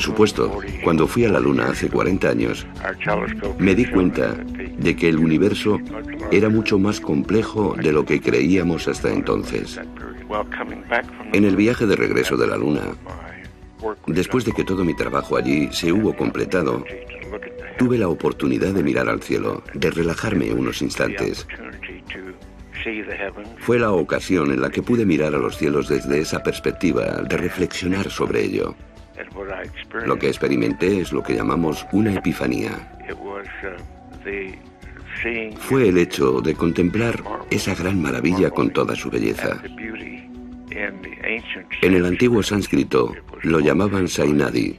Por supuesto, cuando fui a la Luna hace 40 años, me di cuenta de que el universo era mucho más complejo de lo que creíamos hasta entonces. En el viaje de regreso de la Luna, después de que todo mi trabajo allí se hubo completado, tuve la oportunidad de mirar al cielo, de relajarme unos instantes. Fue la ocasión en la que pude mirar a los cielos desde esa perspectiva, de reflexionar sobre ello. Lo que experimenté es lo que llamamos una epifanía. Fue el hecho de contemplar esa gran maravilla con toda su belleza. En el antiguo sánscrito lo llamaban Sainadi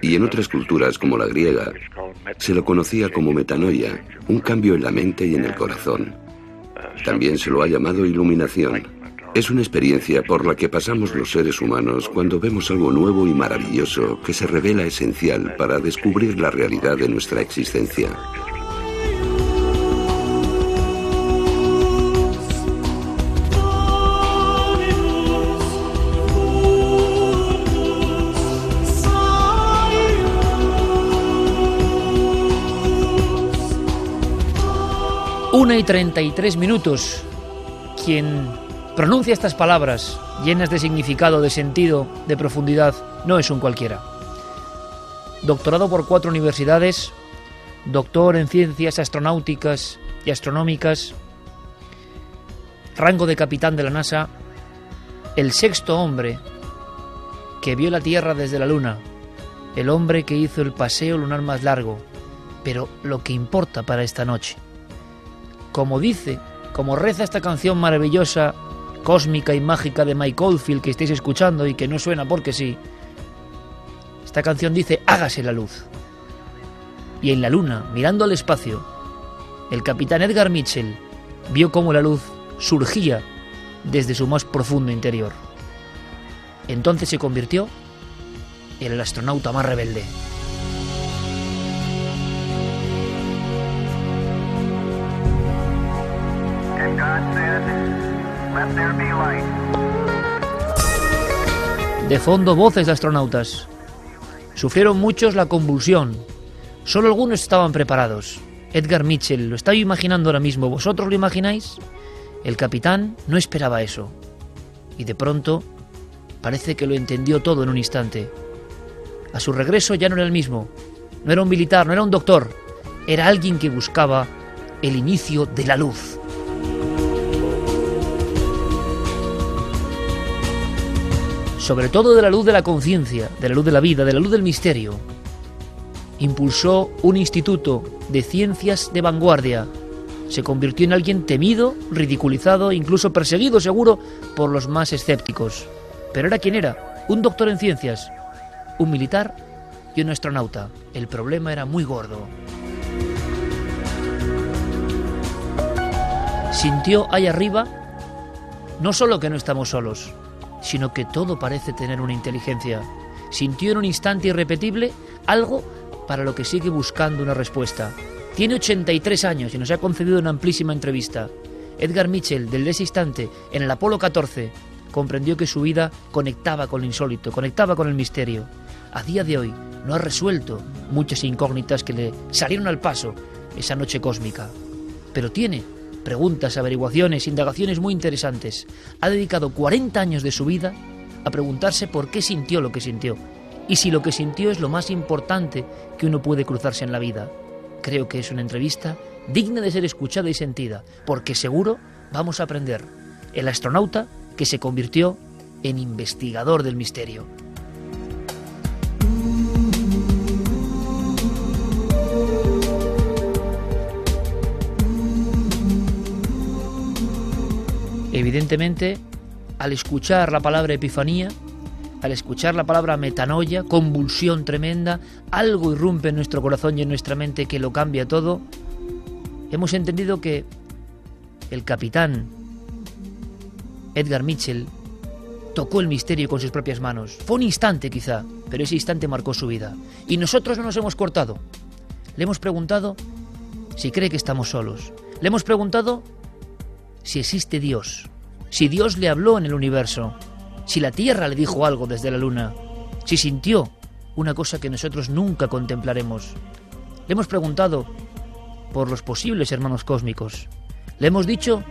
y en otras culturas como la griega se lo conocía como metanoia, un cambio en la mente y en el corazón. También se lo ha llamado iluminación. Es una experiencia por la que pasamos los seres humanos cuando vemos algo nuevo y maravilloso que se revela esencial para descubrir la realidad de nuestra existencia. Una y treinta y tres minutos. Quien pronuncia estas palabras llenas de significado, de sentido, de profundidad, no es un cualquiera. Doctorado por cuatro universidades, doctor en ciencias astronáuticas y astronómicas, rango de capitán de la NASA, el sexto hombre que vio la Tierra desde la Luna, el hombre que hizo el paseo lunar más largo, pero lo que importa para esta noche. Como dice, como reza esta canción maravillosa cósmica y mágica de Mike Oldfield que estáis escuchando y que no suena porque sí. Esta canción dice, hágase la luz. Y en la luna, mirando al espacio, el capitán Edgar Mitchell vio cómo la luz surgía desde su más profundo interior. Entonces se convirtió en el astronauta más rebelde. De fondo, voces de astronautas. Sufrieron muchos la convulsión. Solo algunos estaban preparados. Edgar Mitchell, lo estaba imaginando ahora mismo. ¿Vosotros lo imagináis? El capitán no esperaba eso. Y de pronto, parece que lo entendió todo en un instante. A su regreso ya no era el mismo. No era un militar, no era un doctor. Era alguien que buscaba el inicio de la luz. Sobre todo de la luz de la conciencia, de la luz de la vida, de la luz del misterio. Impulsó un instituto de ciencias de vanguardia. Se convirtió en alguien temido, ridiculizado, incluso perseguido seguro por los más escépticos. Pero era quien era, un doctor en ciencias, un militar y un astronauta. El problema era muy gordo. Sintió ahí arriba no solo que no estamos solos, sino que todo parece tener una inteligencia. Sintió en un instante irrepetible algo para lo que sigue buscando una respuesta. Tiene 83 años y nos ha concedido una amplísima entrevista. Edgar Mitchell, del ese instante, en el Apolo 14, comprendió que su vida conectaba con lo insólito, conectaba con el misterio. A día de hoy no ha resuelto muchas incógnitas que le salieron al paso esa noche cósmica, pero tiene preguntas, averiguaciones, indagaciones muy interesantes. Ha dedicado 40 años de su vida a preguntarse por qué sintió lo que sintió y si lo que sintió es lo más importante que uno puede cruzarse en la vida. Creo que es una entrevista digna de ser escuchada y sentida, porque seguro vamos a aprender. El astronauta que se convirtió en investigador del misterio. Evidentemente, al escuchar la palabra epifanía, al escuchar la palabra metanoia, convulsión tremenda, algo irrumpe en nuestro corazón y en nuestra mente que lo cambia todo, hemos entendido que el capitán Edgar Mitchell tocó el misterio con sus propias manos. Fue un instante quizá, pero ese instante marcó su vida. Y nosotros no nos hemos cortado. Le hemos preguntado si cree que estamos solos. Le hemos preguntado si existe Dios, si Dios le habló en el universo, si la Tierra le dijo algo desde la Luna, si sintió una cosa que nosotros nunca contemplaremos. Le hemos preguntado por los posibles hermanos cósmicos. Le hemos dicho,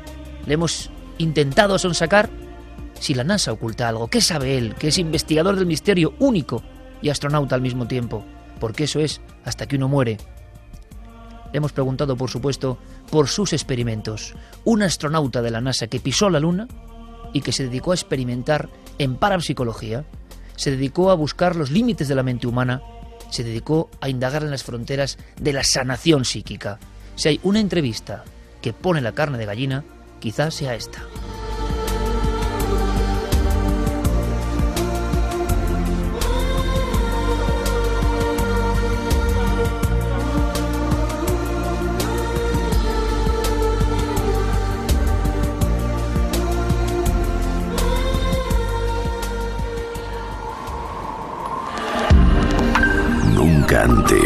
le hemos intentado sonsacar si la NASA oculta algo. ¿Qué sabe él, que es investigador del misterio único y astronauta al mismo tiempo? Porque eso es hasta que uno muere. Le hemos preguntado, por supuesto, por sus experimentos. Un astronauta de la NASA que pisó la Luna y que se dedicó a experimentar en parapsicología, se dedicó a buscar los límites de la mente humana, se dedicó a indagar en las fronteras de la sanación psíquica. Si hay una entrevista que pone la carne de gallina, quizás sea esta.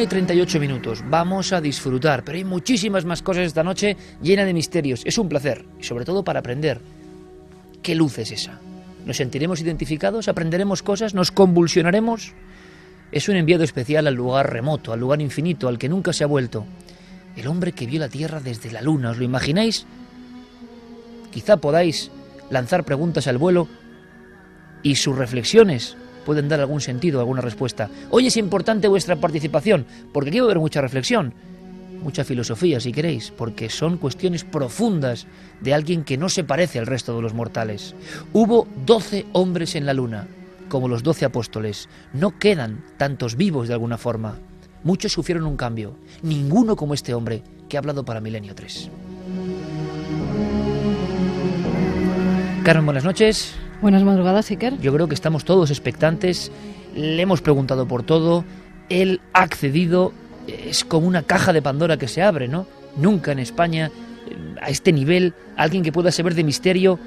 1 y 38 minutos. Vamos a disfrutar, pero hay muchísimas más cosas esta noche llena de misterios. Es un placer, sobre todo para aprender. ¿Qué luz es esa? ¿Nos sentiremos identificados? ¿Aprenderemos cosas? ¿Nos convulsionaremos? Es un enviado especial al lugar remoto, al lugar infinito, al que nunca se ha vuelto. El hombre que vio la Tierra desde la Luna, ¿os lo imagináis? Quizá podáis lanzar preguntas al vuelo y sus reflexiones pueden dar algún sentido, alguna respuesta. Hoy es importante vuestra participación, porque aquí va a haber mucha reflexión, mucha filosofía, si queréis, porque son cuestiones profundas de alguien que no se parece al resto de los mortales. Hubo doce hombres en la luna, como los doce apóstoles. No quedan tantos vivos de alguna forma. Muchos sufrieron un cambio, ninguno como este hombre que ha hablado para Milenio 3. Carmen, buenas noches. Buenas madrugadas, Iker. Yo creo que estamos todos expectantes, le hemos preguntado por todo, él ha accedido, es como una caja de Pandora que se abre, ¿no? Nunca en España, eh, a este nivel, alguien que pueda saber de misterio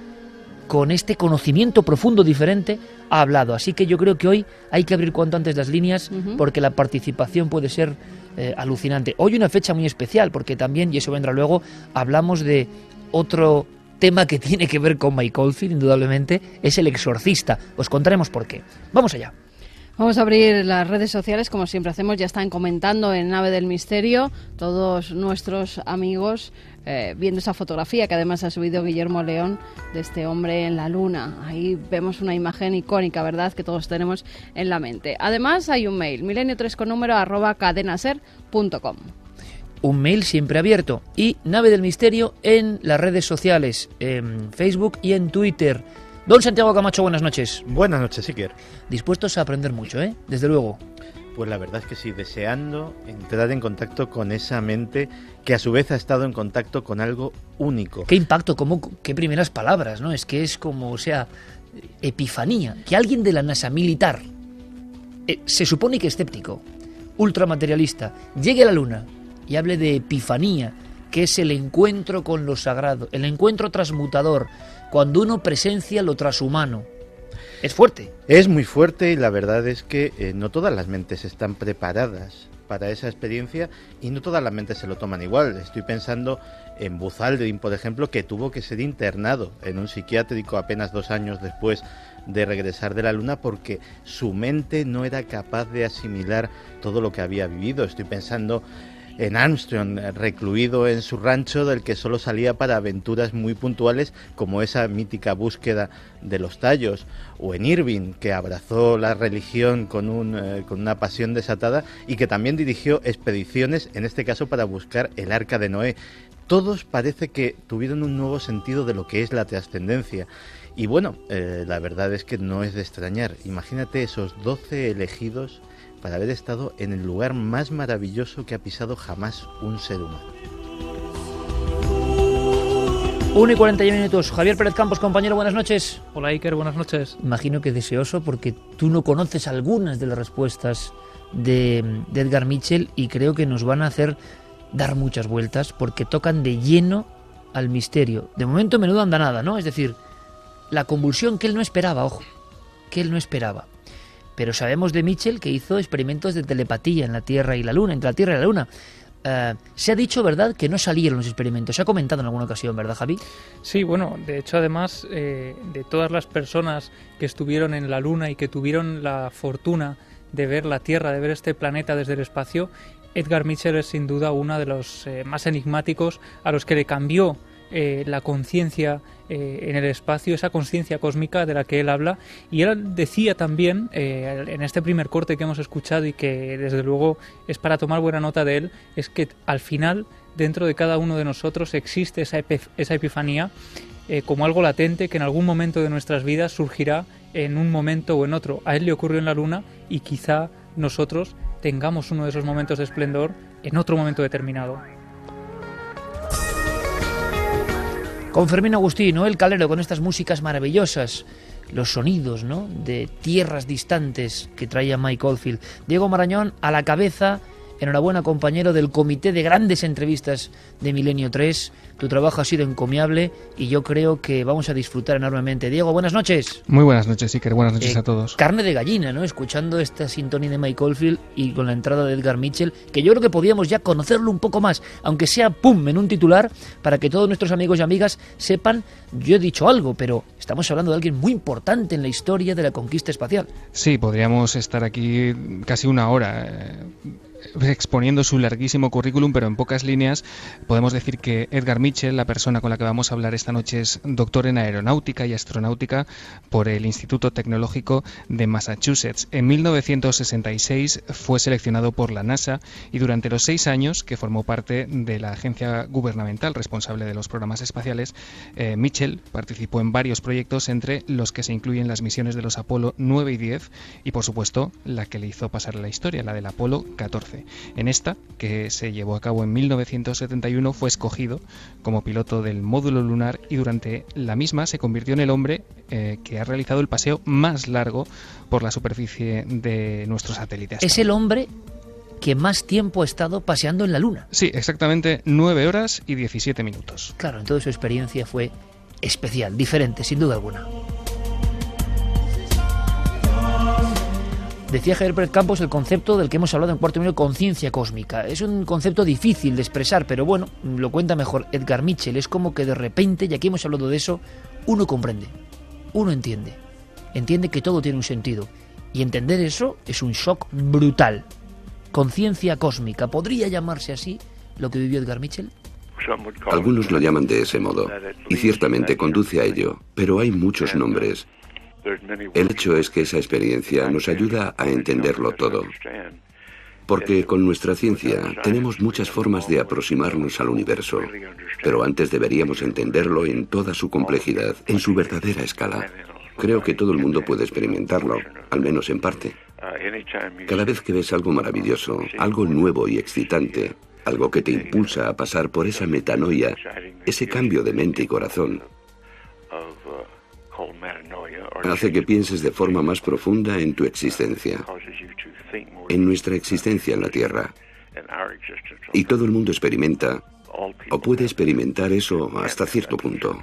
con este conocimiento profundo diferente ha hablado. Así que yo creo que hoy hay que abrir cuanto antes las líneas porque la participación puede ser eh, alucinante. Hoy una fecha muy especial porque también, y eso vendrá luego, hablamos de otro tema que tiene que ver con Mike Oldfield, indudablemente, es El Exorcista. Os contaremos por qué. Vamos allá. Vamos a abrir las redes sociales, como siempre hacemos, ya están comentando en Nave del Misterio todos nuestros amigos eh, viendo esa fotografía que además ha subido Guillermo León de este hombre en la luna. Ahí vemos una imagen icónica, ¿verdad?, que todos tenemos en la mente. Además hay un mail, milenio3 con número arroba cadenaser.com un mail siempre abierto y Nave del Misterio en las redes sociales, en Facebook y en Twitter. Don Santiago Camacho, buenas noches. Buenas noches, Iker. Dispuestos a aprender mucho, ¿eh? Desde luego. Pues la verdad es que sí, deseando entrar en contacto con esa mente que a su vez ha estado en contacto con algo único. Qué impacto, cómo, qué primeras palabras, ¿no? Es que es como, o sea, epifanía. Que alguien de la NASA militar, eh, se supone que escéptico, ultramaterialista, llegue a la Luna y hable de epifanía, que es el encuentro con lo sagrado, el encuentro transmutador, cuando uno presencia lo trashumano. Es fuerte. Es muy fuerte y la verdad es que eh, no todas las mentes están preparadas para esa experiencia y no todas las mentes se lo toman igual. Estoy pensando en Buzaldrin, por ejemplo, que tuvo que ser internado en un psiquiátrico apenas dos años después de regresar de la Luna porque su mente no era capaz de asimilar todo lo que había vivido. Estoy pensando en Armstrong, recluido en su rancho del que solo salía para aventuras muy puntuales como esa mítica búsqueda de los tallos, o en Irving, que abrazó la religión con, un, eh, con una pasión desatada y que también dirigió expediciones, en este caso para buscar el arca de Noé. Todos parece que tuvieron un nuevo sentido de lo que es la trascendencia. Y bueno, eh, la verdad es que no es de extrañar. Imagínate esos 12 elegidos para haber estado en el lugar más maravilloso que ha pisado jamás un ser humano. 1 y 41 minutos. Javier Pérez Campos, compañero, buenas noches. Hola Iker, buenas noches. Imagino que deseoso porque tú no conoces algunas de las respuestas de, de Edgar Mitchell y creo que nos van a hacer dar muchas vueltas porque tocan de lleno al misterio. De momento menudo anda nada, ¿no? Es decir, la convulsión que él no esperaba, ojo, que él no esperaba. Pero sabemos de Mitchell que hizo experimentos de telepatía en la Tierra y la Luna, entre la Tierra y la Luna. Eh, se ha dicho, ¿verdad?, que no salieron los experimentos. Se ha comentado en alguna ocasión, ¿verdad, Javi? Sí, bueno, de hecho, además, eh, de todas las personas que estuvieron en la Luna y que tuvieron la fortuna de ver la Tierra, de ver este planeta desde el espacio, Edgar Mitchell es sin duda uno de los eh, más enigmáticos a los que le cambió la conciencia eh, en el espacio, esa conciencia cósmica de la que él habla. Y él decía también, eh, en este primer corte que hemos escuchado y que desde luego es para tomar buena nota de él, es que al final dentro de cada uno de nosotros existe esa, esa epifanía eh, como algo latente que en algún momento de nuestras vidas surgirá en un momento o en otro. A él le ocurrió en la luna y quizá nosotros tengamos uno de esos momentos de esplendor en otro momento determinado. Con Fermín Agustín, El Calero, con estas músicas maravillosas, los sonidos ¿no? de tierras distantes que traía Mike Oldfield. Diego Marañón a la cabeza Enhorabuena, compañero del comité de grandes entrevistas de Milenio 3. Tu trabajo ha sido encomiable y yo creo que vamos a disfrutar enormemente. Diego, buenas noches. Muy buenas noches, Iker. Buenas noches eh, a todos. Carne de gallina, ¿no? Escuchando esta sintonía de Mike Oldfield y con la entrada de Edgar Mitchell, que yo creo que podíamos ya conocerlo un poco más, aunque sea pum, en un titular, para que todos nuestros amigos y amigas sepan, yo he dicho algo, pero estamos hablando de alguien muy importante en la historia de la conquista espacial. Sí, podríamos estar aquí casi una hora. Eh, exponiendo su larguísimo currículum, pero en pocas líneas podemos decir que Edgar Mitchell, la persona con la que vamos a hablar esta noche, es doctor en aeronáutica y astronáutica por el Instituto Tecnológico de Massachusetts. En 1966 fue seleccionado por la NASA y durante los seis años que formó parte de la agencia gubernamental responsable de los programas espaciales, eh, Mitchell participó en varios proyectos, entre los que se incluyen las misiones de los Apolo 9 y 10 y, por supuesto, la que le hizo pasar la historia, la del Apolo 14. En esta, que se llevó a cabo en 1971, fue escogido como piloto del módulo lunar y durante la misma se convirtió en el hombre eh, que ha realizado el paseo más largo por la superficie de nuestro satélite. Es el hombre que más tiempo ha estado paseando en la Luna. Sí, exactamente 9 horas y 17 minutos. Claro, entonces su experiencia fue especial, diferente, sin duda alguna. Decía Javier Pérez Campos el concepto del que hemos hablado en cuarto minuto, conciencia cósmica. Es un concepto difícil de expresar, pero bueno, lo cuenta mejor Edgar Mitchell. Es como que de repente, y aquí hemos hablado de eso, uno comprende, uno entiende. Entiende que todo tiene un sentido Y entender eso es un shock brutal. Conciencia cósmica, ¿podría llamarse así lo que vivió Edgar Mitchell? Algunos lo llaman de ese modo, y ciertamente conduce a ello, pero hay muchos nombres. El hecho es que esa experiencia nos ayuda a entenderlo todo. Porque con nuestra ciencia tenemos muchas formas de aproximarnos al universo, pero antes deberíamos entenderlo en toda su complejidad, en su verdadera escala. Creo que todo el mundo puede experimentarlo, al menos en parte. Cada vez que ves algo maravilloso, algo nuevo y excitante, algo que te impulsa a pasar por esa metanoia, ese cambio de mente y corazón, hace que pienses de forma más profunda en tu existencia, en nuestra existencia en la Tierra. Y todo el mundo experimenta o puede experimentar eso hasta cierto punto.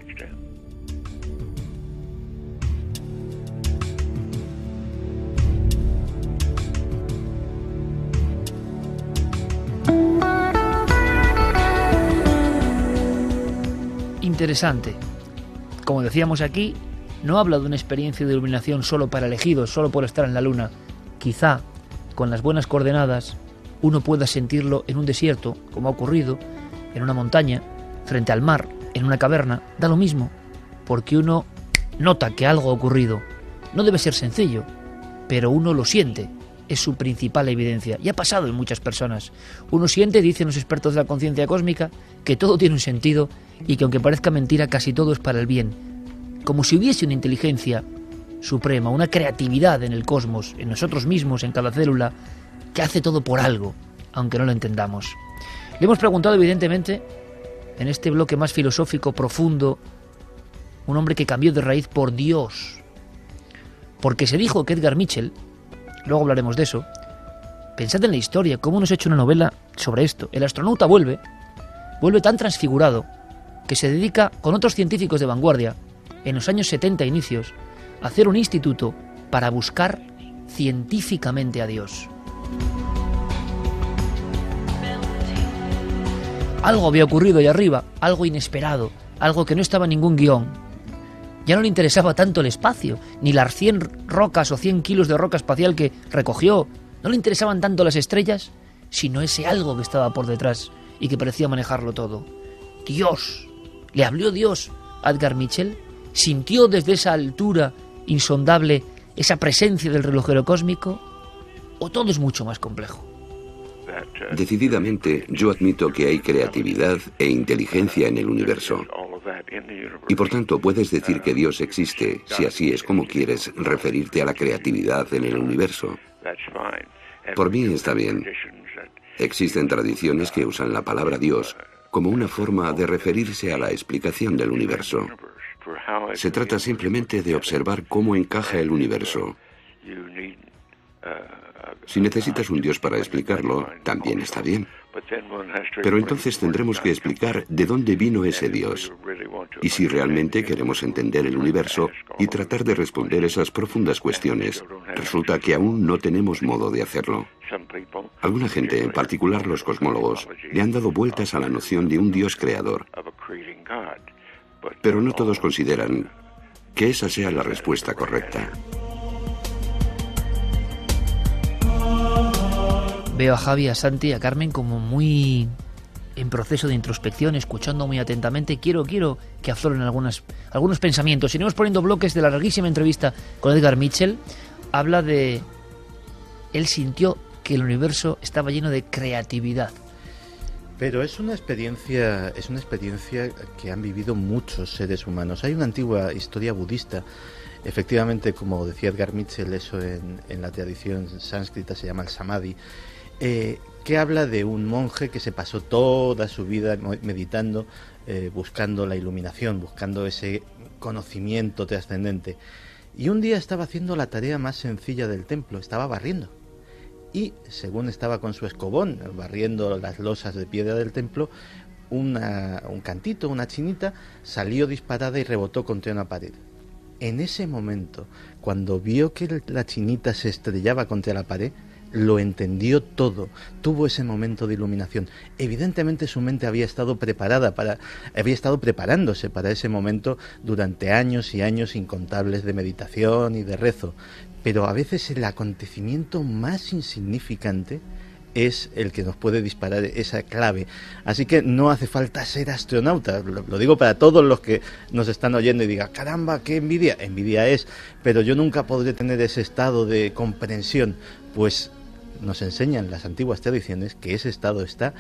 Interesante. Como decíamos aquí, no habla de una experiencia de iluminación solo para elegidos, solo por estar en la luna. Quizá, con las buenas coordenadas, uno pueda sentirlo en un desierto, como ha ocurrido, en una montaña, frente al mar, en una caverna, da lo mismo, porque uno nota que algo ha ocurrido. No debe ser sencillo, pero uno lo siente, es su principal evidencia, y ha pasado en muchas personas. Uno siente, dicen los expertos de la conciencia cósmica, que todo tiene un sentido y que aunque parezca mentira, casi todo es para el bien como si hubiese una inteligencia suprema, una creatividad en el cosmos, en nosotros mismos, en cada célula, que hace todo por algo, aunque no lo entendamos. Le hemos preguntado, evidentemente, en este bloque más filosófico, profundo, un hombre que cambió de raíz por Dios. Porque se dijo que Edgar Mitchell, luego hablaremos de eso, pensad en la historia, cómo nos ha hecho una novela sobre esto. El astronauta vuelve, vuelve tan transfigurado, que se dedica con otros científicos de vanguardia en los años 70 inicios, hacer un instituto para buscar científicamente a Dios. Algo había ocurrido ahí arriba, algo inesperado, algo que no estaba en ningún guion. Ya no le interesaba tanto el espacio, ni las 100 rocas o 100 kilos de roca espacial que recogió. No le interesaban tanto las estrellas, sino ese algo que estaba por detrás y que parecía manejarlo todo. Dios. ¿Le habló Dios a Edgar Mitchell? Sintió desde esa altura insondable esa presencia del relojero cósmico? ¿O todo es mucho más complejo? Decididamente, yo admito que hay creatividad e inteligencia en el universo. Y por tanto puedes decir que Dios existe, si así es como quieres referirte a la creatividad en el universo. Por mí está bien. Existen tradiciones que usan la palabra Dios como una forma de referirse a la explicación del universo. Se trata simplemente de observar cómo encaja el universo. Si necesitas un Dios para explicarlo, también está bien. Pero entonces tendremos que explicar de dónde vino ese Dios y si realmente queremos entender el universo y tratar de responder esas profundas cuestiones. Resulta que aún no tenemos modo de hacerlo. Alguna gente, en particular los cosmólogos, le han dado vueltas a la noción de un Dios creador. Pero no todos consideran que esa sea la respuesta correcta. Veo a Javi, a Santi y a Carmen como muy en proceso de introspección, escuchando muy atentamente. Quiero, quiero que afloren algunas, algunos pensamientos. Iremos poniendo bloques de la larguísima entrevista con Edgar Mitchell. Habla de... Él sintió que el universo estaba lleno de creatividad. Pero es una experiencia, es una experiencia que han vivido muchos seres humanos. Hay una antigua historia budista, efectivamente, como decía Edgar Mitchell, eso en, la tradición sánscrita se llama el samadhi, eh, que habla de un monje que se pasó toda su vida meditando, eh, buscando la iluminación, buscando ese conocimiento trascendente. Y un día estaba haciendo la tarea más sencilla del templo, estaba barriendo y, según estaba con su escobón barriendo las losas de piedra del templo, un cantito, una chinita, salió disparada y rebotó contra una pared. En ese momento, cuando vio que la chinita se estrellaba contra la pared, lo entendió todo, tuvo ese momento de iluminación. Evidentemente su mente había estado preparada para, había estado preparándose para ese momento durante años y años incontables de meditación y de rezo. Pero a veces el acontecimiento más insignificante es el que nos puede disparar esa clave. Así que no hace falta ser astronauta. Lo, digo para todos los que nos están oyendo y digan, caramba, qué envidia. Envidia es, pero yo nunca podré tener ese estado de comprensión. Pues nos enseñan las antiguas tradiciones que ese estado está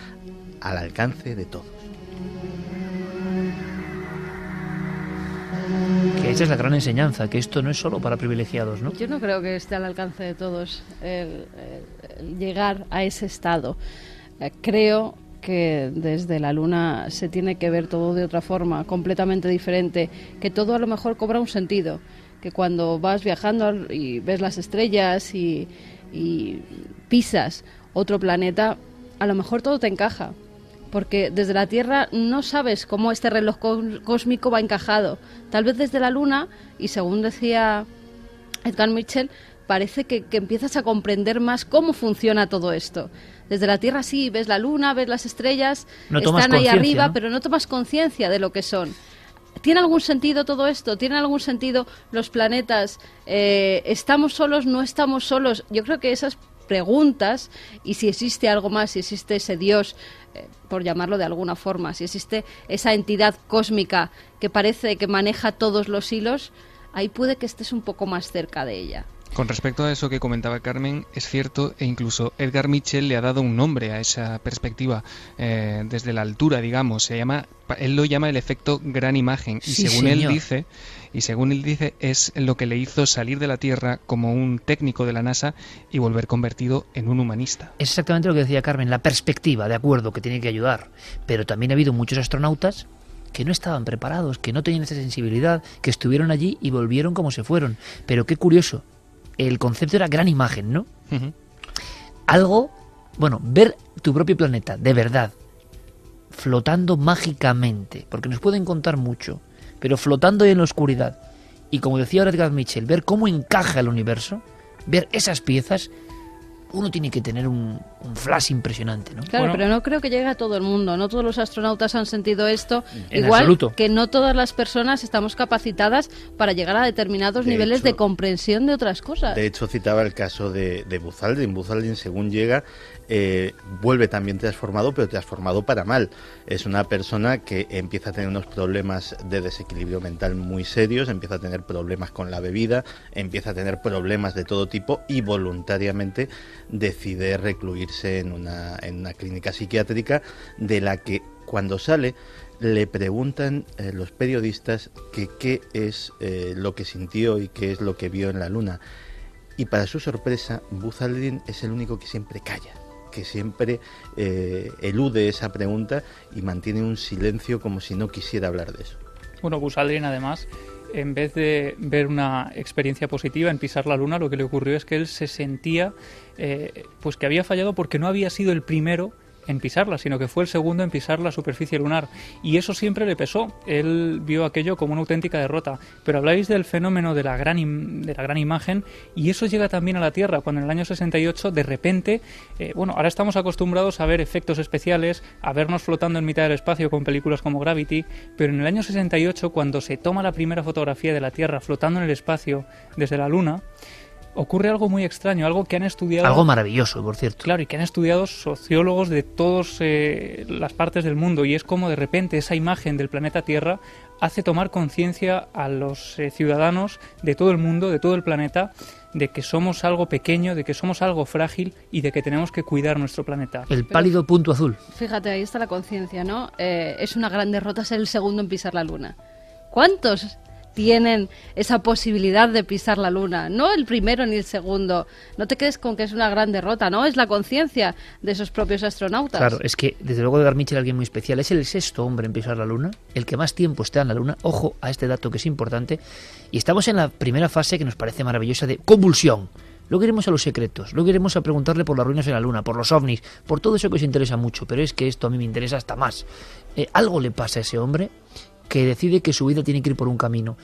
al alcance de todos. Que esa es la gran enseñanza, que esto no es solo para privilegiados, ¿no? Yo no creo que esté al alcance de todos el, llegar a ese estado. Eh, creo que desde la luna se tiene que ver todo de otra forma, completamente diferente, que todo a lo mejor cobra un sentido, que cuando vas viajando y ves las estrellas y, y pisas otro planeta, a lo mejor todo te encaja, porque desde la Tierra no sabes cómo este reloj cósmico va encajado. Tal vez desde la Luna, y según decía Edgar Mitchell, parece que, empiezas a comprender más cómo funciona todo esto. Desde la Tierra sí, ves la Luna, ves las estrellas, están ahí arriba, pero no tomas conciencia de lo que son. ¿Tiene algún sentido todo esto? ¿Tiene algún sentido los planetas? Eh, ¿Estamos solos? ¿No estamos solos? Yo creo que esas preguntas y si existe algo más, si existe ese Dios, eh, por llamarlo de alguna forma, si existe esa entidad cósmica que parece que maneja todos los hilos, ahí puede que estés un poco más cerca de ella. Con respecto a eso que comentaba Carmen, es cierto, e incluso Edgar Mitchell le ha dado un nombre a esa perspectiva eh, desde la altura, digamos. Se llama, él lo llama el efecto gran imagen. Y según él dice, y según él dice, es lo que le hizo salir de la Tierra como un técnico de la NASA y volver convertido en un humanista. Es exactamente lo que decía Carmen, la perspectiva, de acuerdo, que tiene que ayudar. Pero también ha habido muchos astronautas que no estaban preparados, que no tenían esa sensibilidad, que estuvieron allí y volvieron como se fueron. Pero qué curioso, el concepto era gran imagen, ¿no? Algo, bueno, ver tu propio planeta, de verdad, flotando mágicamente, porque nos pueden contar mucho, pero flotando en la oscuridad. Y como decía Edgar Mitchell, ver cómo encaja el universo, ver esas piezas, uno tiene que tener un, flash impresionante, ¿no? Claro, pero no creo que llegue a todo el mundo. No todos los astronautas han sentido esto. igual que no todas las personas estamos capacitadas para llegar a determinados niveles de comprensión de otras cosas. De hecho, citaba el caso de, de Buzaldin. Buzaldin, según llega, eh, vuelve también transformado, pero transformado para mal. Es una persona que empieza a tener unos problemas de desequilibrio mental muy serios, empieza a tener problemas con la bebida, empieza a tener problemas de todo tipo y voluntariamente decide recluirse en una, en una clínica psiquiátrica de la que cuando sale le preguntan eh, los periodistas que qué es eh, lo que sintió y qué es lo que vio en la luna. Y para su sorpresa, Buzz es el único que siempre calla que siempre eh, elude esa pregunta y mantiene un silencio como si no quisiera hablar de eso. Bueno, Buzz además, en vez de ver una experiencia positiva en pisar la luna, lo que le ocurrió es que él se sentía eh, pues que había fallado porque no había sido el primero en pisarla, sino que fue el segundo en pisar la superficie lunar. Y eso siempre le pesó. Él vio aquello como una auténtica derrota. Pero habláis del fenómeno de la gran, de la gran imagen y eso llega también a la Tierra, cuando en el año 68 de repente, eh, bueno, ahora estamos acostumbrados a ver efectos especiales, a vernos flotando en mitad del espacio con películas como Gravity, pero en el año 68, cuando se toma la primera fotografía de la Tierra flotando en el espacio desde la Luna, ocurre algo muy extraño, algo que han estudiado... Algo maravilloso, por cierto. Claro, y que han estudiado sociólogos de todas eh, las partes del mundo, y es como de repente esa imagen del planeta Tierra hace tomar conciencia a los eh, ciudadanos de todo el mundo, de todo el planeta, de que somos algo pequeño, de que somos algo frágil y de que tenemos que cuidar nuestro planeta. El pálido punto azul. Fíjate, ahí está la conciencia, ¿no? Eh, es una gran derrota ser el segundo en pisar la luna. ¿Cuántos tienen esa posibilidad de pisar la luna, no el primero ni el segundo. No te quedes con que es una gran derrota, ¿no? Es la conciencia de esos propios astronautas. Claro, es que desde luego de Mitchell alguien muy especial. Es el sexto hombre en pisar la luna, el que más tiempo está en la luna. Ojo a este dato que es importante. Y estamos en la primera fase que nos parece maravillosa de convulsión. Luego iremos a los secretos, luego iremos a preguntarle por las ruinas en la Luna, por los ovnis, por todo eso que os interesa mucho, pero es que esto a mí me interesa hasta más. Eh, algo le pasa a ese hombre que decide que su vida tiene que ir por un camino.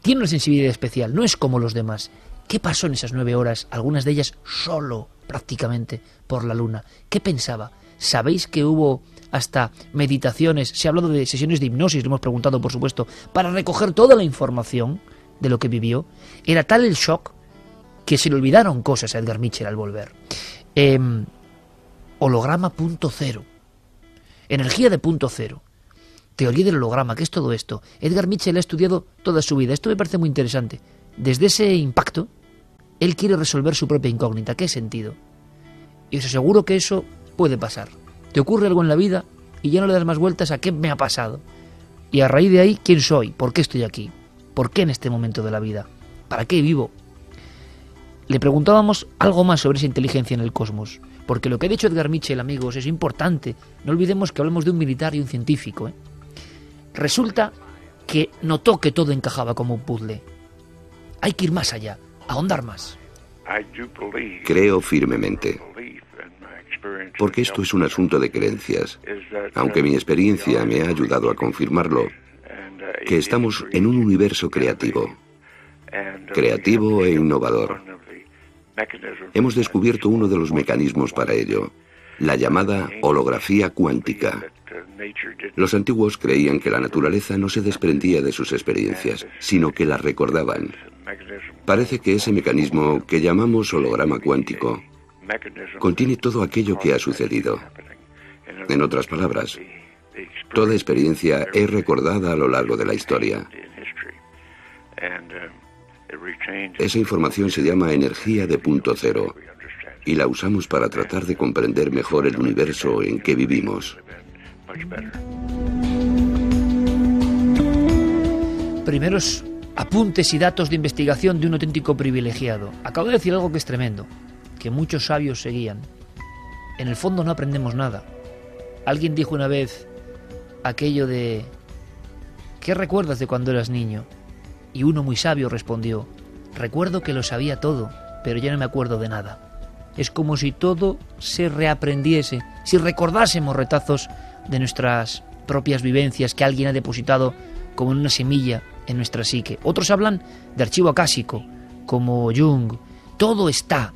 Tiene una sensibilidad especial, no es como los demás. ¿Qué pasó en esas nueve horas, algunas de ellas solo prácticamente por la luna? ¿Qué pensaba? ¿Sabéis que hubo hasta meditaciones? Se ha hablado de sesiones de hipnosis, lo hemos preguntado por supuesto, para recoger toda la información de lo que vivió. Era tal el shock que se le olvidaron cosas a Edgar Mitchell al volver. Em, holograma punto cero. Energía de punto cero. Teoría del holograma, ¿qué es todo esto? Edgar Mitchell ha estudiado toda su vida. Esto me parece muy interesante. Desde ese impacto, él quiere resolver su propia incógnita. ¿Qué sentido? Y os aseguro que eso puede pasar. Te ocurre algo en la vida y ya no le das más vueltas a qué me ha pasado. Y a raíz de ahí, ¿quién soy? ¿Por qué estoy aquí? ¿Por qué en este momento de la vida? ¿Para qué vivo? Le preguntábamos algo más sobre esa inteligencia en el cosmos, porque lo que ha dicho Edgar Mitchell, amigos, es importante. No olvidemos que hablamos de un militar y un científico. ¿eh? Resulta que notó que todo encajaba como un puzzle. Hay que ir más allá, ahondar más. Creo firmemente, porque esto es un asunto de creencias, aunque mi experiencia me ha ayudado a confirmarlo, que estamos en un universo creativo, creativo e innovador. Hemos descubierto uno de los mecanismos para ello, la llamada holografía cuántica. Los antiguos creían que la naturaleza no se desprendía de sus experiencias, sino que las recordaban. Parece que ese mecanismo que llamamos holograma cuántico contiene todo aquello que ha sucedido. En otras palabras, toda experiencia es recordada a lo largo de la historia. Esa información se llama energía de punto cero y la usamos para tratar de comprender mejor el universo en que vivimos. Primeros apuntes y datos de investigación de un auténtico privilegiado. Acabo de decir algo que es tremendo, que muchos sabios seguían. En el fondo no aprendemos nada. Alguien dijo una vez aquello de ¿qué recuerdas de cuando eras niño? Y uno muy sabio respondió, recuerdo que lo sabía todo, pero ya no me acuerdo de nada. Es como si todo se reaprendiese, si recordásemos retazos de nuestras propias vivencias que alguien ha depositado como en una semilla en nuestra psique. Otros hablan de archivo acásico, como Jung. Todo está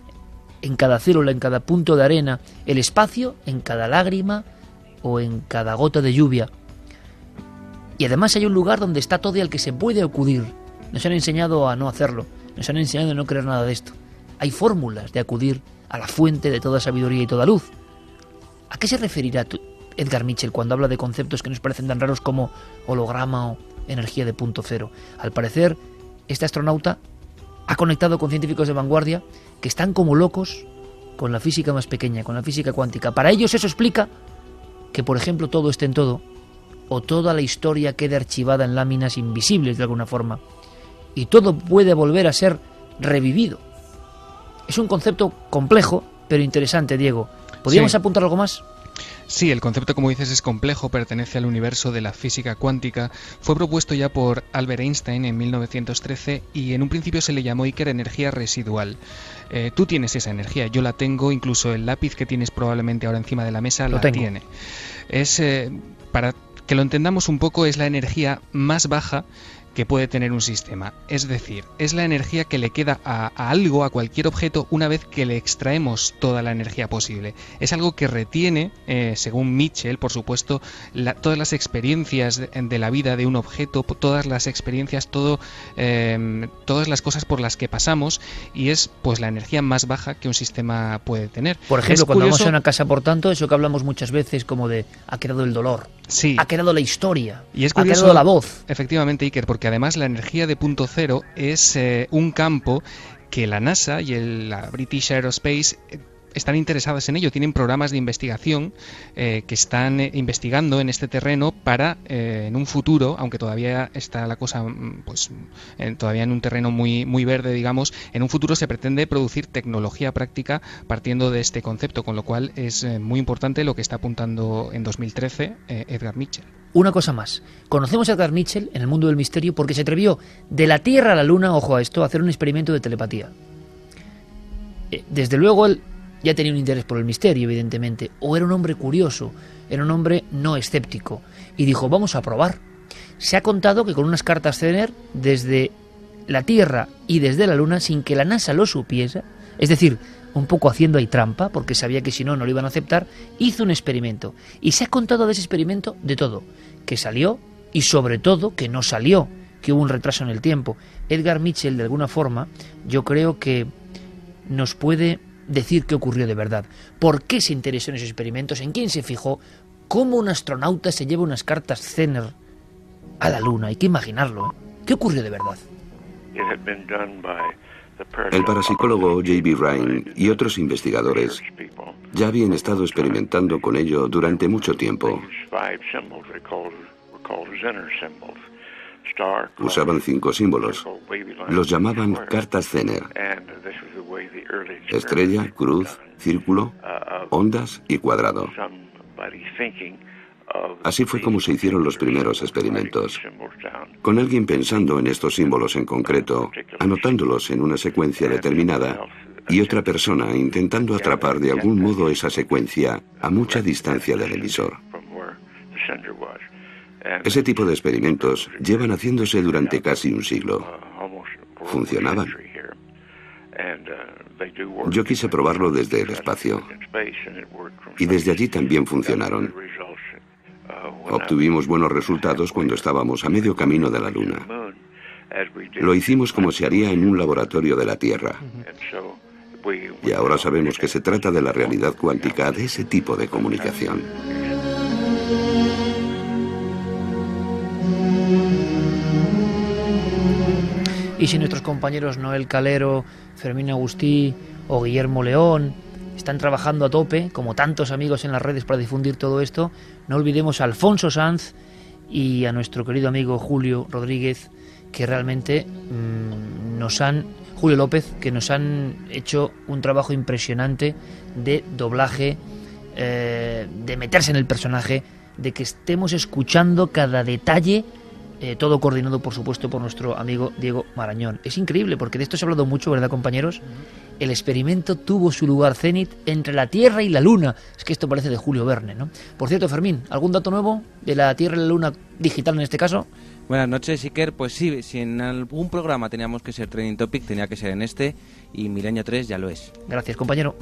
en cada célula, en cada punto de arena, el espacio en cada lágrima o en cada gota de lluvia. Y además hay un lugar donde está todo y al que se puede acudir nos han enseñado a no hacerlo, nos han enseñado a no creer nada de esto. Hay fórmulas de acudir a la fuente de toda sabiduría y toda luz. ¿A qué se referirá Edgar Mitchell cuando habla de conceptos que nos parecen tan raros como holograma o energía de punto cero? Al parecer, este astronauta ha conectado con científicos de vanguardia que están como locos con la física más pequeña, con la física cuántica. Para ellos eso explica que, por ejemplo, todo esté en todo, o toda la historia quede archivada en láminas invisibles de alguna forma y todo puede volver a ser revivido. Es un concepto complejo, pero interesante, Diego. ¿Podríamos apuntar algo más? Sí, el concepto, como dices, es complejo, pertenece al universo de la física cuántica. Fue propuesto ya por Albert Einstein en 1913 y en un principio se le llamó Iker energía residual. Eh, tú tienes esa energía, yo la tengo, incluso el lápiz que tienes probablemente ahora encima de la mesa lo la tiene. Es, eh, para que lo entendamos un poco, es la energía más baja que puede tener un sistema. Es decir, es la energía que le queda a, algo, a cualquier objeto, una vez que le extraemos toda la energía posible. Es algo que retiene, eh, según Mitchell, por supuesto, todas las experiencias de, la vida de un objeto, todas las experiencias, todo, em, todas las cosas por las que pasamos, y es pues la energía más baja que un sistema puede tener. Por ejemplo, cuando vamos a una casa, por tanto, eso que hablamos muchas veces como de ha quedado el dolor, sí. ha quedado la historia, y es ha quedado la voz. Efectivamente, Iker, porque además la energía de punto cero es eh, un campo que la NASA y el, la British Aerospace eh, están interesadas en ello, tienen programas de investigación eh, que están investigando en este terreno para en un futuro, aunque todavía está la cosa mm, pues todavía en un terreno muy muy verde, digamos, en un futuro se pretende producir tecnología práctica partiendo de este concepto, con lo cual es muy importante lo que está apuntando en 2013 Edgar Mitchell. Una cosa más. Conocemos a Edgar Mitchell en el mundo del misterio porque se atrevió de la Tierra a la Luna, ojo a esto, a hacer un experimento de telepatía. Eh, desde luego él ya tenía un interés por el misterio, evidentemente, o era un hombre curioso, era un hombre no escéptico, y dijo, vamos a probar. Se ha contado que con unas cartas Zener, desde la Tierra y desde la Luna sin que la NASA lo supiese, es decir, un poco haciendo ahí trampa, porque sabía que si no, no lo iban a aceptar, hizo un experimento. Y se ha contado de ese experimento de todo, que salió y sobre todo que no salió, que hubo un retraso en el tiempo. Edgar Mitchell, de alguna forma, yo creo que nos puede decir qué ocurrió de verdad, por qué se interesó en esos experimentos, en quién se fijó, cómo un astronauta se lleva unas cartas Zener a la Luna. Hay que imaginarlo. ¿eh? ¿Qué ocurrió de verdad? El parapsicólogo J.B. Ryan y otros investigadores ya habían estado experimentando con ello durante mucho tiempo. Usaban cinco símbolos. Los llamaban cartas Zener. Estrella, cruz, círculo, ondas y cuadrado. Así fue como se hicieron los primeros experimentos, con alguien pensando en estos símbolos en concreto, anotándolos en una secuencia determinada, y otra persona intentando atrapar de algún modo esa secuencia a mucha distancia del emisor. Ese tipo de experimentos llevan haciéndose durante casi un siglo. Funcionaban. Yo quise probarlo desde el espacio. Y desde allí también funcionaron. Obtuvimos buenos resultados cuando estábamos a medio camino de la Luna. Lo hicimos como se haría en un laboratorio de la Tierra. Y ahora sabemos que se trata de la realidad cuántica de ese tipo de comunicación. Y si nuestros compañeros Noel Calero, Fermín Agustí o Guillermo León están trabajando a tope, como tantos amigos en las redes para difundir todo esto, no olvidemos a Alfonso Sanz y a nuestro querido amigo Julio Rodríguez, que realmente mm, nos han, Julio López, que nos han hecho un trabajo impresionante de doblaje, eh, de meterse en el personaje, de que estemos escuchando cada detalle eh, todo coordinado, por supuesto, por nuestro amigo Diego Marañón. Es increíble, porque de esto se ha hablado mucho, ¿verdad, compañeros? El experimento tuvo su lugar cenit entre la Tierra y la Luna. Es que esto parece de Julio Verne, ¿no? Por cierto, Fermín, ¿algún dato nuevo de la Tierra y la Luna digital en este caso? Buenas noches, Iker. Pues sí, si en algún programa teníamos que ser trending topic, tenía que ser en este, y Milenio 3 ya lo es. Gracias, compañero.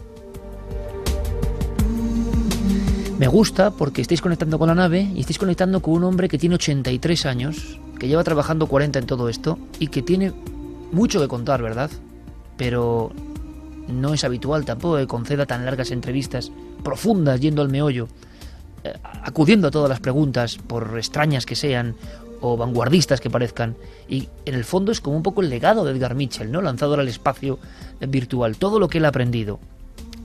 Me gusta porque estáis conectando con la nave y estáis conectando con un hombre que tiene 83 años, que lleva trabajando 40 en todo esto y que tiene mucho que contar, ¿verdad? Pero no es habitual tampoco que conceda tan largas entrevistas profundas yendo al meollo, eh, acudiendo a todas las preguntas, por extrañas que sean o vanguardistas que parezcan. Y en el fondo es como un poco el legado de Edgar Mitchell, ¿no? Lanzado al espacio virtual, todo lo que él ha aprendido.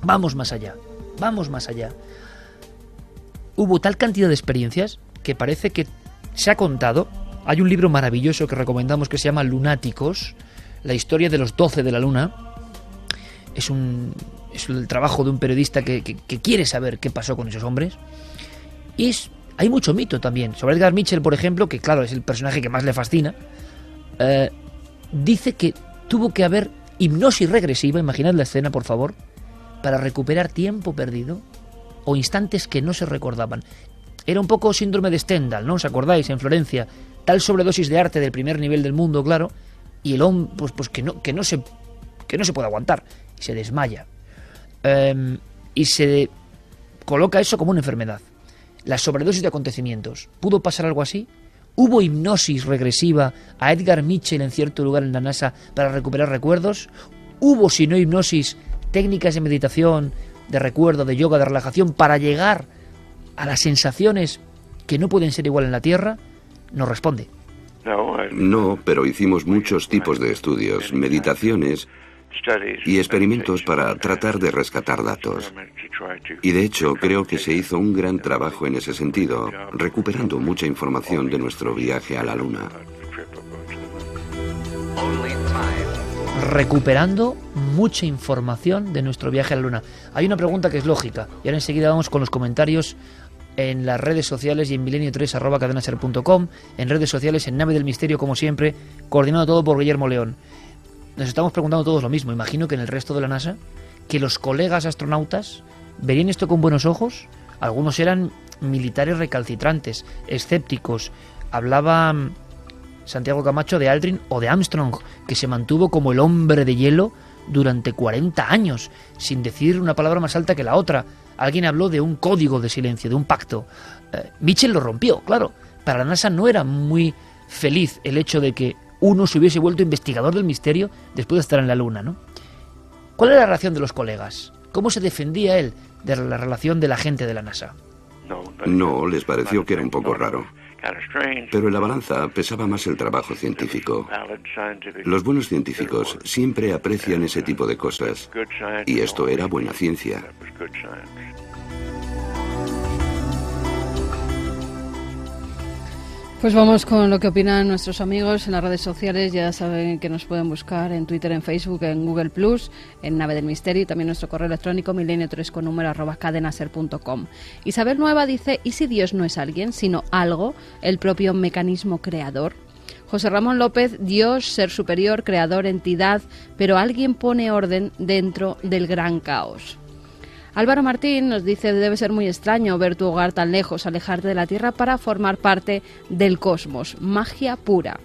Vamos más allá, vamos más allá hubo tal cantidad de experiencias que parece que se ha contado. Hay un libro maravilloso que recomendamos que se llama Lunáticos, la historia de los doce de la luna. Es, un, es el trabajo de un periodista que, quiere saber qué pasó con esos hombres. Y hay mucho mito también. Sobre Edgar Mitchell, por ejemplo, que claro, es el personaje que más le fascina. Eh, dice que tuvo que haber hipnosis regresiva, imaginad la escena, por favor, para recuperar tiempo perdido o instantes que no se recordaban. Era un poco síndrome de Stendhal, ¿no? ¿Os acordáis? En Florencia, tal sobredosis de arte del primer nivel del mundo, claro, y el hombre, pues, pues que, no, que, no se, que no se puede aguantar, y se desmaya. Em, y se coloca eso como una enfermedad. La sobredosis de acontecimientos. ¿Pudo pasar algo así? ¿Hubo hipnosis regresiva a Edgar Mitchell en cierto lugar en la NASA para recuperar recuerdos? ¿Hubo, si no hipnosis, técnicas de meditación, de recuerdo, de yoga, de relajación, para llegar a las sensaciones que no pueden ser igual en la Tierra, nos responde. No, pero hicimos muchos tipos de estudios, meditaciones y experimentos para tratar de rescatar datos. Y de hecho creo que se hizo un gran trabajo en ese sentido, recuperando mucha información de nuestro viaje a la Luna recuperando mucha información de nuestro viaje a la Luna. Hay una pregunta que es lógica, y ahora enseguida vamos con los comentarios en las redes sociales y en milenio3 arroba cadenaser.com, en redes sociales, en Nave del Misterio, como siempre, coordinado todo por Guillermo León. Nos estamos preguntando todos lo mismo. Imagino que en el resto de la NASA, que los colegas astronautas verían esto con buenos ojos. Algunos eran militares recalcitrantes, escépticos. Hablaba Santiago Camacho, de Aldrin o de Armstrong, que se mantuvo como el hombre de hielo durante 40 años, sin decir una palabra más alta que la otra. Alguien habló de un código de silencio, de un pacto. Eh, Mitchell lo rompió, claro. Para la NASA no era muy feliz el hecho de que uno se hubiese vuelto investigador del misterio después de estar en la Luna, ¿no? ¿Cuál era la reacción de los colegas? ¿Cómo se defendía él de la relación de la gente de la NASA? No, les pareció que era un poco raro. Pero en la balanza pesaba más el trabajo científico. Los buenos científicos siempre aprecian ese tipo de cosas. Y esto era buena ciencia. Pues vamos con lo que opinan nuestros amigos en las redes sociales. Ya saben que nos pueden buscar en Twitter, en Facebook, en Google Plus, en Nave del Misterio y también nuestro correo electrónico milenio3 con número arroba cadenaser.com. Isabel Nueva dice: ¿Y si Dios no es alguien, sino algo, el propio mecanismo creador? José Ramón López, Dios, ser superior, creador, entidad, pero alguien pone orden dentro del gran caos. Álvaro Martín nos dice debe ser muy extraño ver tu hogar tan lejos, alejarte de la Tierra para formar parte del cosmos. Magia pura.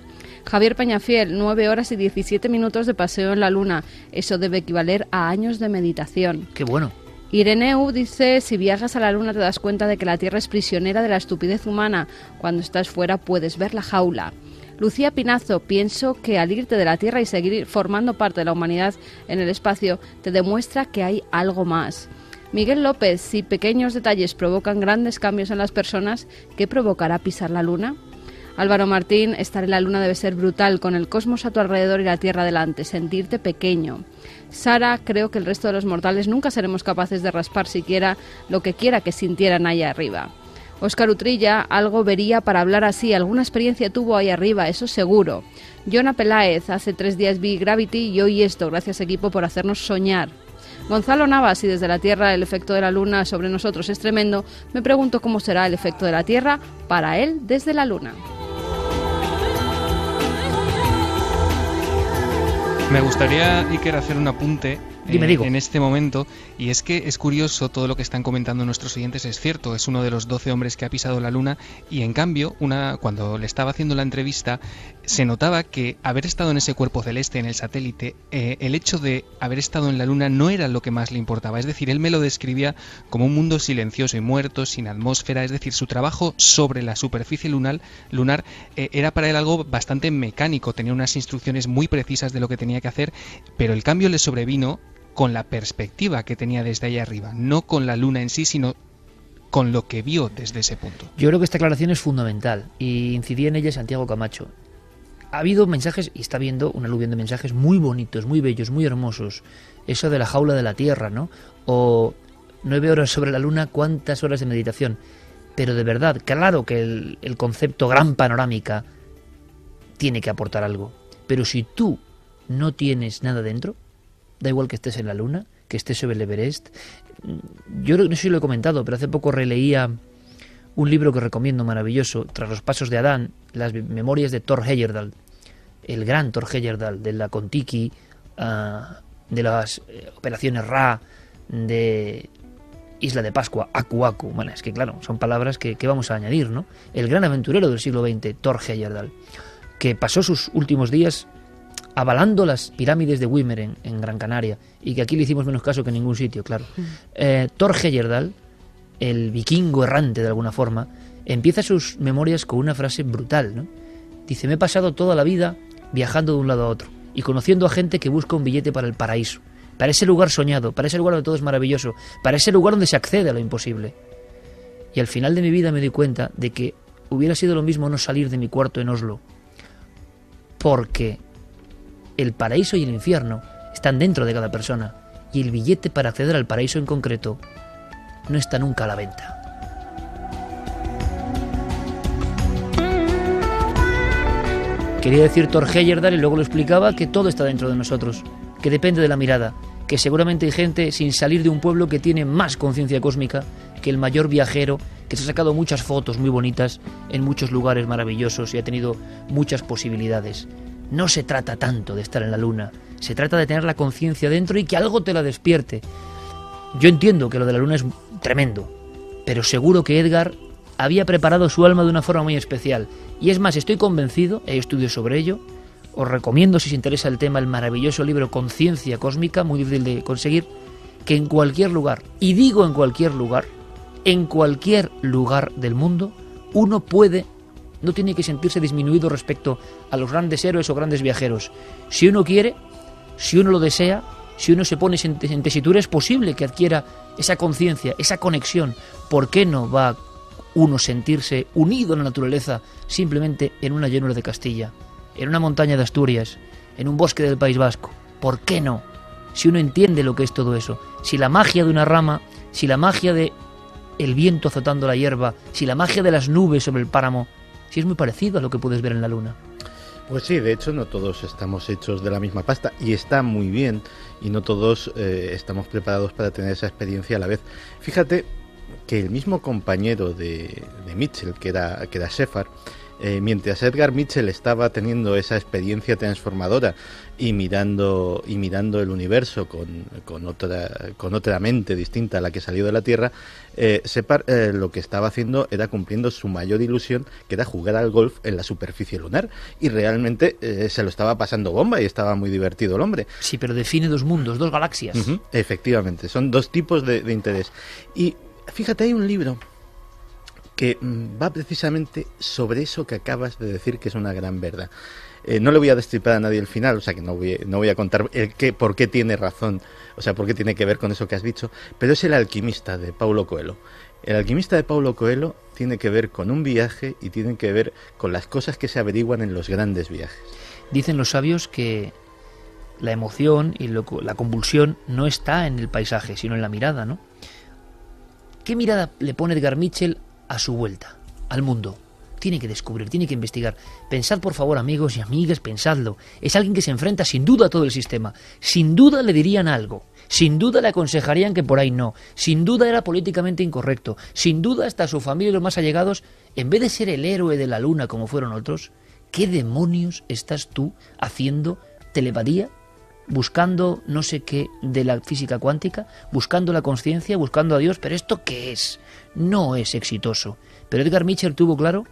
Javier Peñafiel, 9 horas y 17 minutos de paseo en la Luna. Eso debe equivaler a años de meditación. Qué bueno. Ireneu dice, si viajas a la Luna te das cuenta de que la Tierra es prisionera de la estupidez humana. Cuando estás fuera puedes ver la jaula. Lucía Pinazo, pienso que al irte de la Tierra y seguir formando parte de la humanidad en el espacio te demuestra que hay algo más. Miguel López, si pequeños detalles provocan grandes cambios en las personas, ¿qué provocará pisar la luna? Álvaro Martín, estar en la luna debe ser brutal, con el cosmos a tu alrededor y la Tierra delante, sentirte pequeño. Sara, creo que el resto de los mortales nunca seremos capaces de raspar siquiera lo que quiera que sintieran allá arriba. Óscar Utrilla, algo vería para hablar así, alguna experiencia tuvo ahí arriba, eso seguro. Jonah Peláez, hace tres días vi Gravity y hoy esto, gracias equipo por hacernos soñar. Gonzalo Navas, y desde la Tierra el efecto de la Luna sobre nosotros es tremendo, me pregunto cómo será el efecto de la Tierra para él desde la Luna. Me gustaría, Iker, hacer un apunte Dime, digo. en este momento. Y es que es curioso todo lo que están comentando nuestros oyentes, es cierto, es uno de los 12 hombres que ha pisado la luna y en cambio, una, cuando le estaba haciendo la entrevista, se notaba que haber estado en ese cuerpo celeste, en el satélite, eh, el hecho de haber estado en la luna no era lo que más le importaba. Es decir, él me lo describía como un mundo silencioso y muerto, sin atmósfera, es decir, su trabajo sobre la superficie lunar, lunar eh, era para él algo bastante mecánico, tenía unas instrucciones muy precisas de lo que tenía que hacer, pero el cambio le sobrevino con la perspectiva que tenía desde allá arriba, no con la luna en sí, sino con lo que vio desde ese punto. Yo creo que esta aclaración es fundamental y incidía en ella Santiago Camacho. Ha habido mensajes, y está viendo una aluvión de mensajes muy bonitos, muy bellos, muy hermosos. Eso de la jaula de la Tierra, ¿no? O nueve horas sobre la Luna, cuántas horas de meditación. Pero de verdad, claro que el concepto gran panorámica tiene que aportar algo. Pero si tú no tienes nada dentro, da igual que estés en la Luna, que estés sobre el Everest. Yo no sé si lo he comentado, pero hace poco releía un libro que recomiendo maravilloso, Tras los pasos de Adán, las memorias de Thor Heyerdahl, el gran Thor Heyerdahl, de la Contiki, uh, de las eh, operaciones Ra, de Isla de Pascua, Aku Aku. Bueno, es que claro, son palabras que, que vamos a añadir, ¿no? El gran aventurero del siglo XX, Thor Heyerdahl, que pasó sus últimos días avalando las pirámides de Wimer en, en, Gran Canaria y que aquí le hicimos menos caso que en ningún sitio, claro. Eh, Thor Heyerdahl, el vikingo errante de alguna forma, empieza sus memorias con una frase brutal, ¿no? Dice, me he pasado toda la vida viajando de un lado a otro y conociendo a gente que busca un billete para el paraíso, para ese lugar soñado, para ese lugar donde todo es maravilloso, para ese lugar donde se accede a lo imposible. Y al final de mi vida me di cuenta de que hubiera sido lo mismo no salir de mi cuarto en Oslo, porque el paraíso y el infierno están dentro de cada persona y el billete para acceder al paraíso en concreto no está nunca a la venta. Quería decir Thor Heyerdahl y luego lo explicaba que todo está dentro de nosotros, que depende de la mirada, que seguramente hay gente sin salir de un pueblo que tiene más conciencia cósmica que el mayor viajero, que se ha sacado muchas fotos muy bonitas en muchos lugares maravillosos y ha tenido muchas posibilidades. No se trata tanto de estar en la luna, se trata de tener la conciencia dentro y que algo te la despierte. Yo entiendo que lo de la luna es tremendo, pero seguro que Edgar había preparado su alma de una forma muy especial. Y es más, estoy convencido, he estudiado sobre ello, os recomiendo si os interesa el tema el maravilloso libro Conciencia Cósmica, muy difícil de conseguir, que en cualquier lugar, y digo en cualquier lugar, en cualquier lugar del mundo, uno puede, no tiene que sentirse disminuido respecto a los grandes héroes o grandes viajeros. Si uno quiere, si uno lo desea, si uno se pone en tesitura, es posible que adquiera esa conciencia, esa conexión. ¿Por qué no va uno sentirse unido a la naturaleza simplemente en una llanura de Castilla, en una montaña de Asturias, en un bosque del País Vasco? ¿Por qué no? Si uno entiende lo que es todo eso, si la magia de una rama, si la magia de el viento azotando la hierba, si la magia de las nubes sobre el páramo, si es muy parecido a lo que puedes ver en la luna. Pues sí, de hecho no todos estamos hechos de la misma pasta y está muy bien y no todos eh, estamos preparados para tener esa experiencia a la vez. Fíjate que el mismo compañero de, Mitchell, que era, que era Shepard, eh, mientras Edgar Mitchell estaba teniendo esa experiencia transformadora y mirando, y mirando el universo con, con, otra, con otra mente distinta a la que salió de la Tierra, eh, eh, lo que estaba haciendo era cumpliendo su mayor ilusión, que era jugar al golf en la superficie lunar. Y realmente se lo estaba pasando bomba y estaba muy divertido el hombre. Sí, pero define dos mundos, dos galaxias. efectivamente, son dos tipos de, de interés. Y fíjate, hay un libro que mm, va precisamente sobre eso que acabas de decir que es una gran verdad. Eh, no le voy a destripar a nadie el final, o sea que no voy, no voy a contar el por qué tiene razón, o sea, por qué tiene que ver con eso que has dicho, pero es el alquimista de Paulo Coelho. El alquimista de Paulo Coelho tiene que ver con un viaje y tiene que ver con las cosas que se averiguan en los grandes viajes. Dicen los sabios que la emoción y la convulsión no está en el paisaje, sino en la mirada, ¿no? ¿Qué mirada le pone Edgar Mitchell a su vuelta, al mundo. Tiene que descubrir, tiene que investigar. Pensad, por favor, amigos y amigas, pensadlo. Es alguien que se enfrenta sin duda a todo el sistema. Sin duda le dirían algo. Sin duda le aconsejarían que por ahí no. Sin duda era políticamente incorrecto. Sin duda hasta su familia y los más allegados, en vez de ser el héroe de la luna como fueron otros, ¿qué demonios estás tú haciendo telepatía? Buscando no sé qué de la física cuántica, buscando la conciencia, buscando a Dios, pero ¿esto qué es? no es exitoso. Pero Edgar Mitchell tuvo claro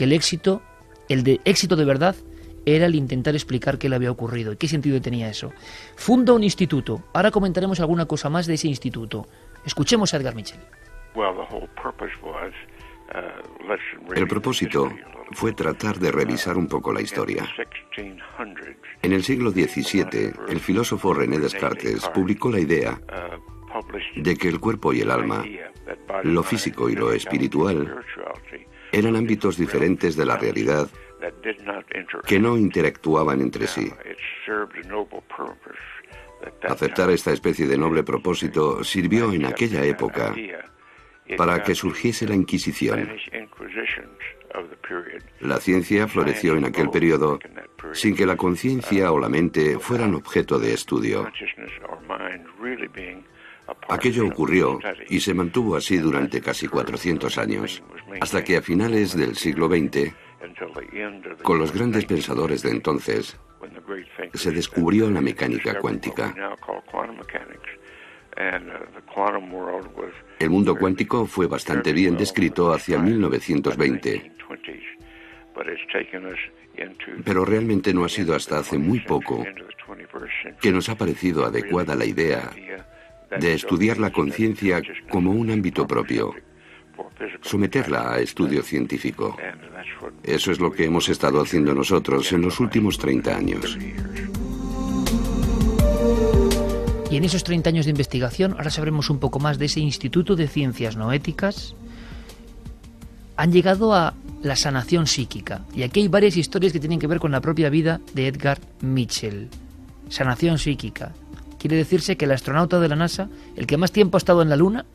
que el éxito, el de éxito de verdad, era el intentar explicar qué le había ocurrido y qué sentido tenía eso. Funda un instituto. Ahora comentaremos alguna cosa más de ese instituto. Escuchemos a Edgar Mitchell. Uh, el propósito fue tratar de revisar un poco la historia. En el siglo XVII, el filósofo René Descartes publicó la idea de que el cuerpo y el alma lo físico y lo espiritual eran ámbitos diferentes de la realidad que no interactuaban entre sí. Aceptar esta especie de noble propósito sirvió en aquella época para que surgiese la Inquisición. La ciencia floreció en aquel periodo sin que la conciencia o la mente fueran objeto de estudio. Aquello ocurrió y se mantuvo así durante casi 400 años, hasta que a finales del siglo XX, con los grandes pensadores de entonces, se descubrió la mecánica cuántica. El mundo cuántico fue bastante bien descrito hacia 1920, pero realmente no ha sido hasta hace muy poco que nos ha parecido adecuada la idea de estudiar la conciencia como un ámbito propio, someterla a estudio científico. Eso es lo que hemos estado haciendo nosotros en los últimos 30 años. Y en esos 30 años de investigación, ahora sabremos un poco más de ese Instituto de Ciencias Noéticas, han llegado a la sanación psíquica. Y aquí hay varias historias que tienen que ver con la propia vida de Edgar Mitchell. Sanación psíquica, Quiere decirse que el astronauta de la NASA, el que más tiempo ha estado en la Luna,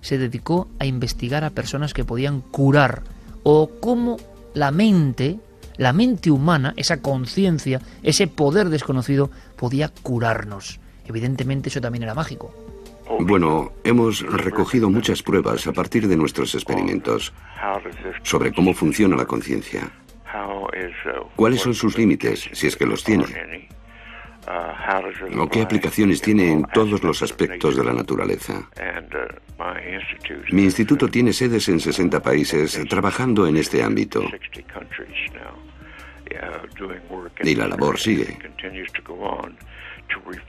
se dedicó a investigar a personas que podían curar o cómo la mente, la mente humana, esa conciencia, ese poder desconocido podía curarnos. Evidentemente eso también era mágico. Bueno, hemos recogido muchas pruebas a partir de nuestros experimentos sobre cómo funciona la conciencia. ¿Cuáles son sus límites, si es que los tiene? ¿O qué aplicaciones tiene en todos los aspectos de la naturaleza? Mi instituto tiene sedes en 60 países trabajando en este ámbito. Y la labor sigue.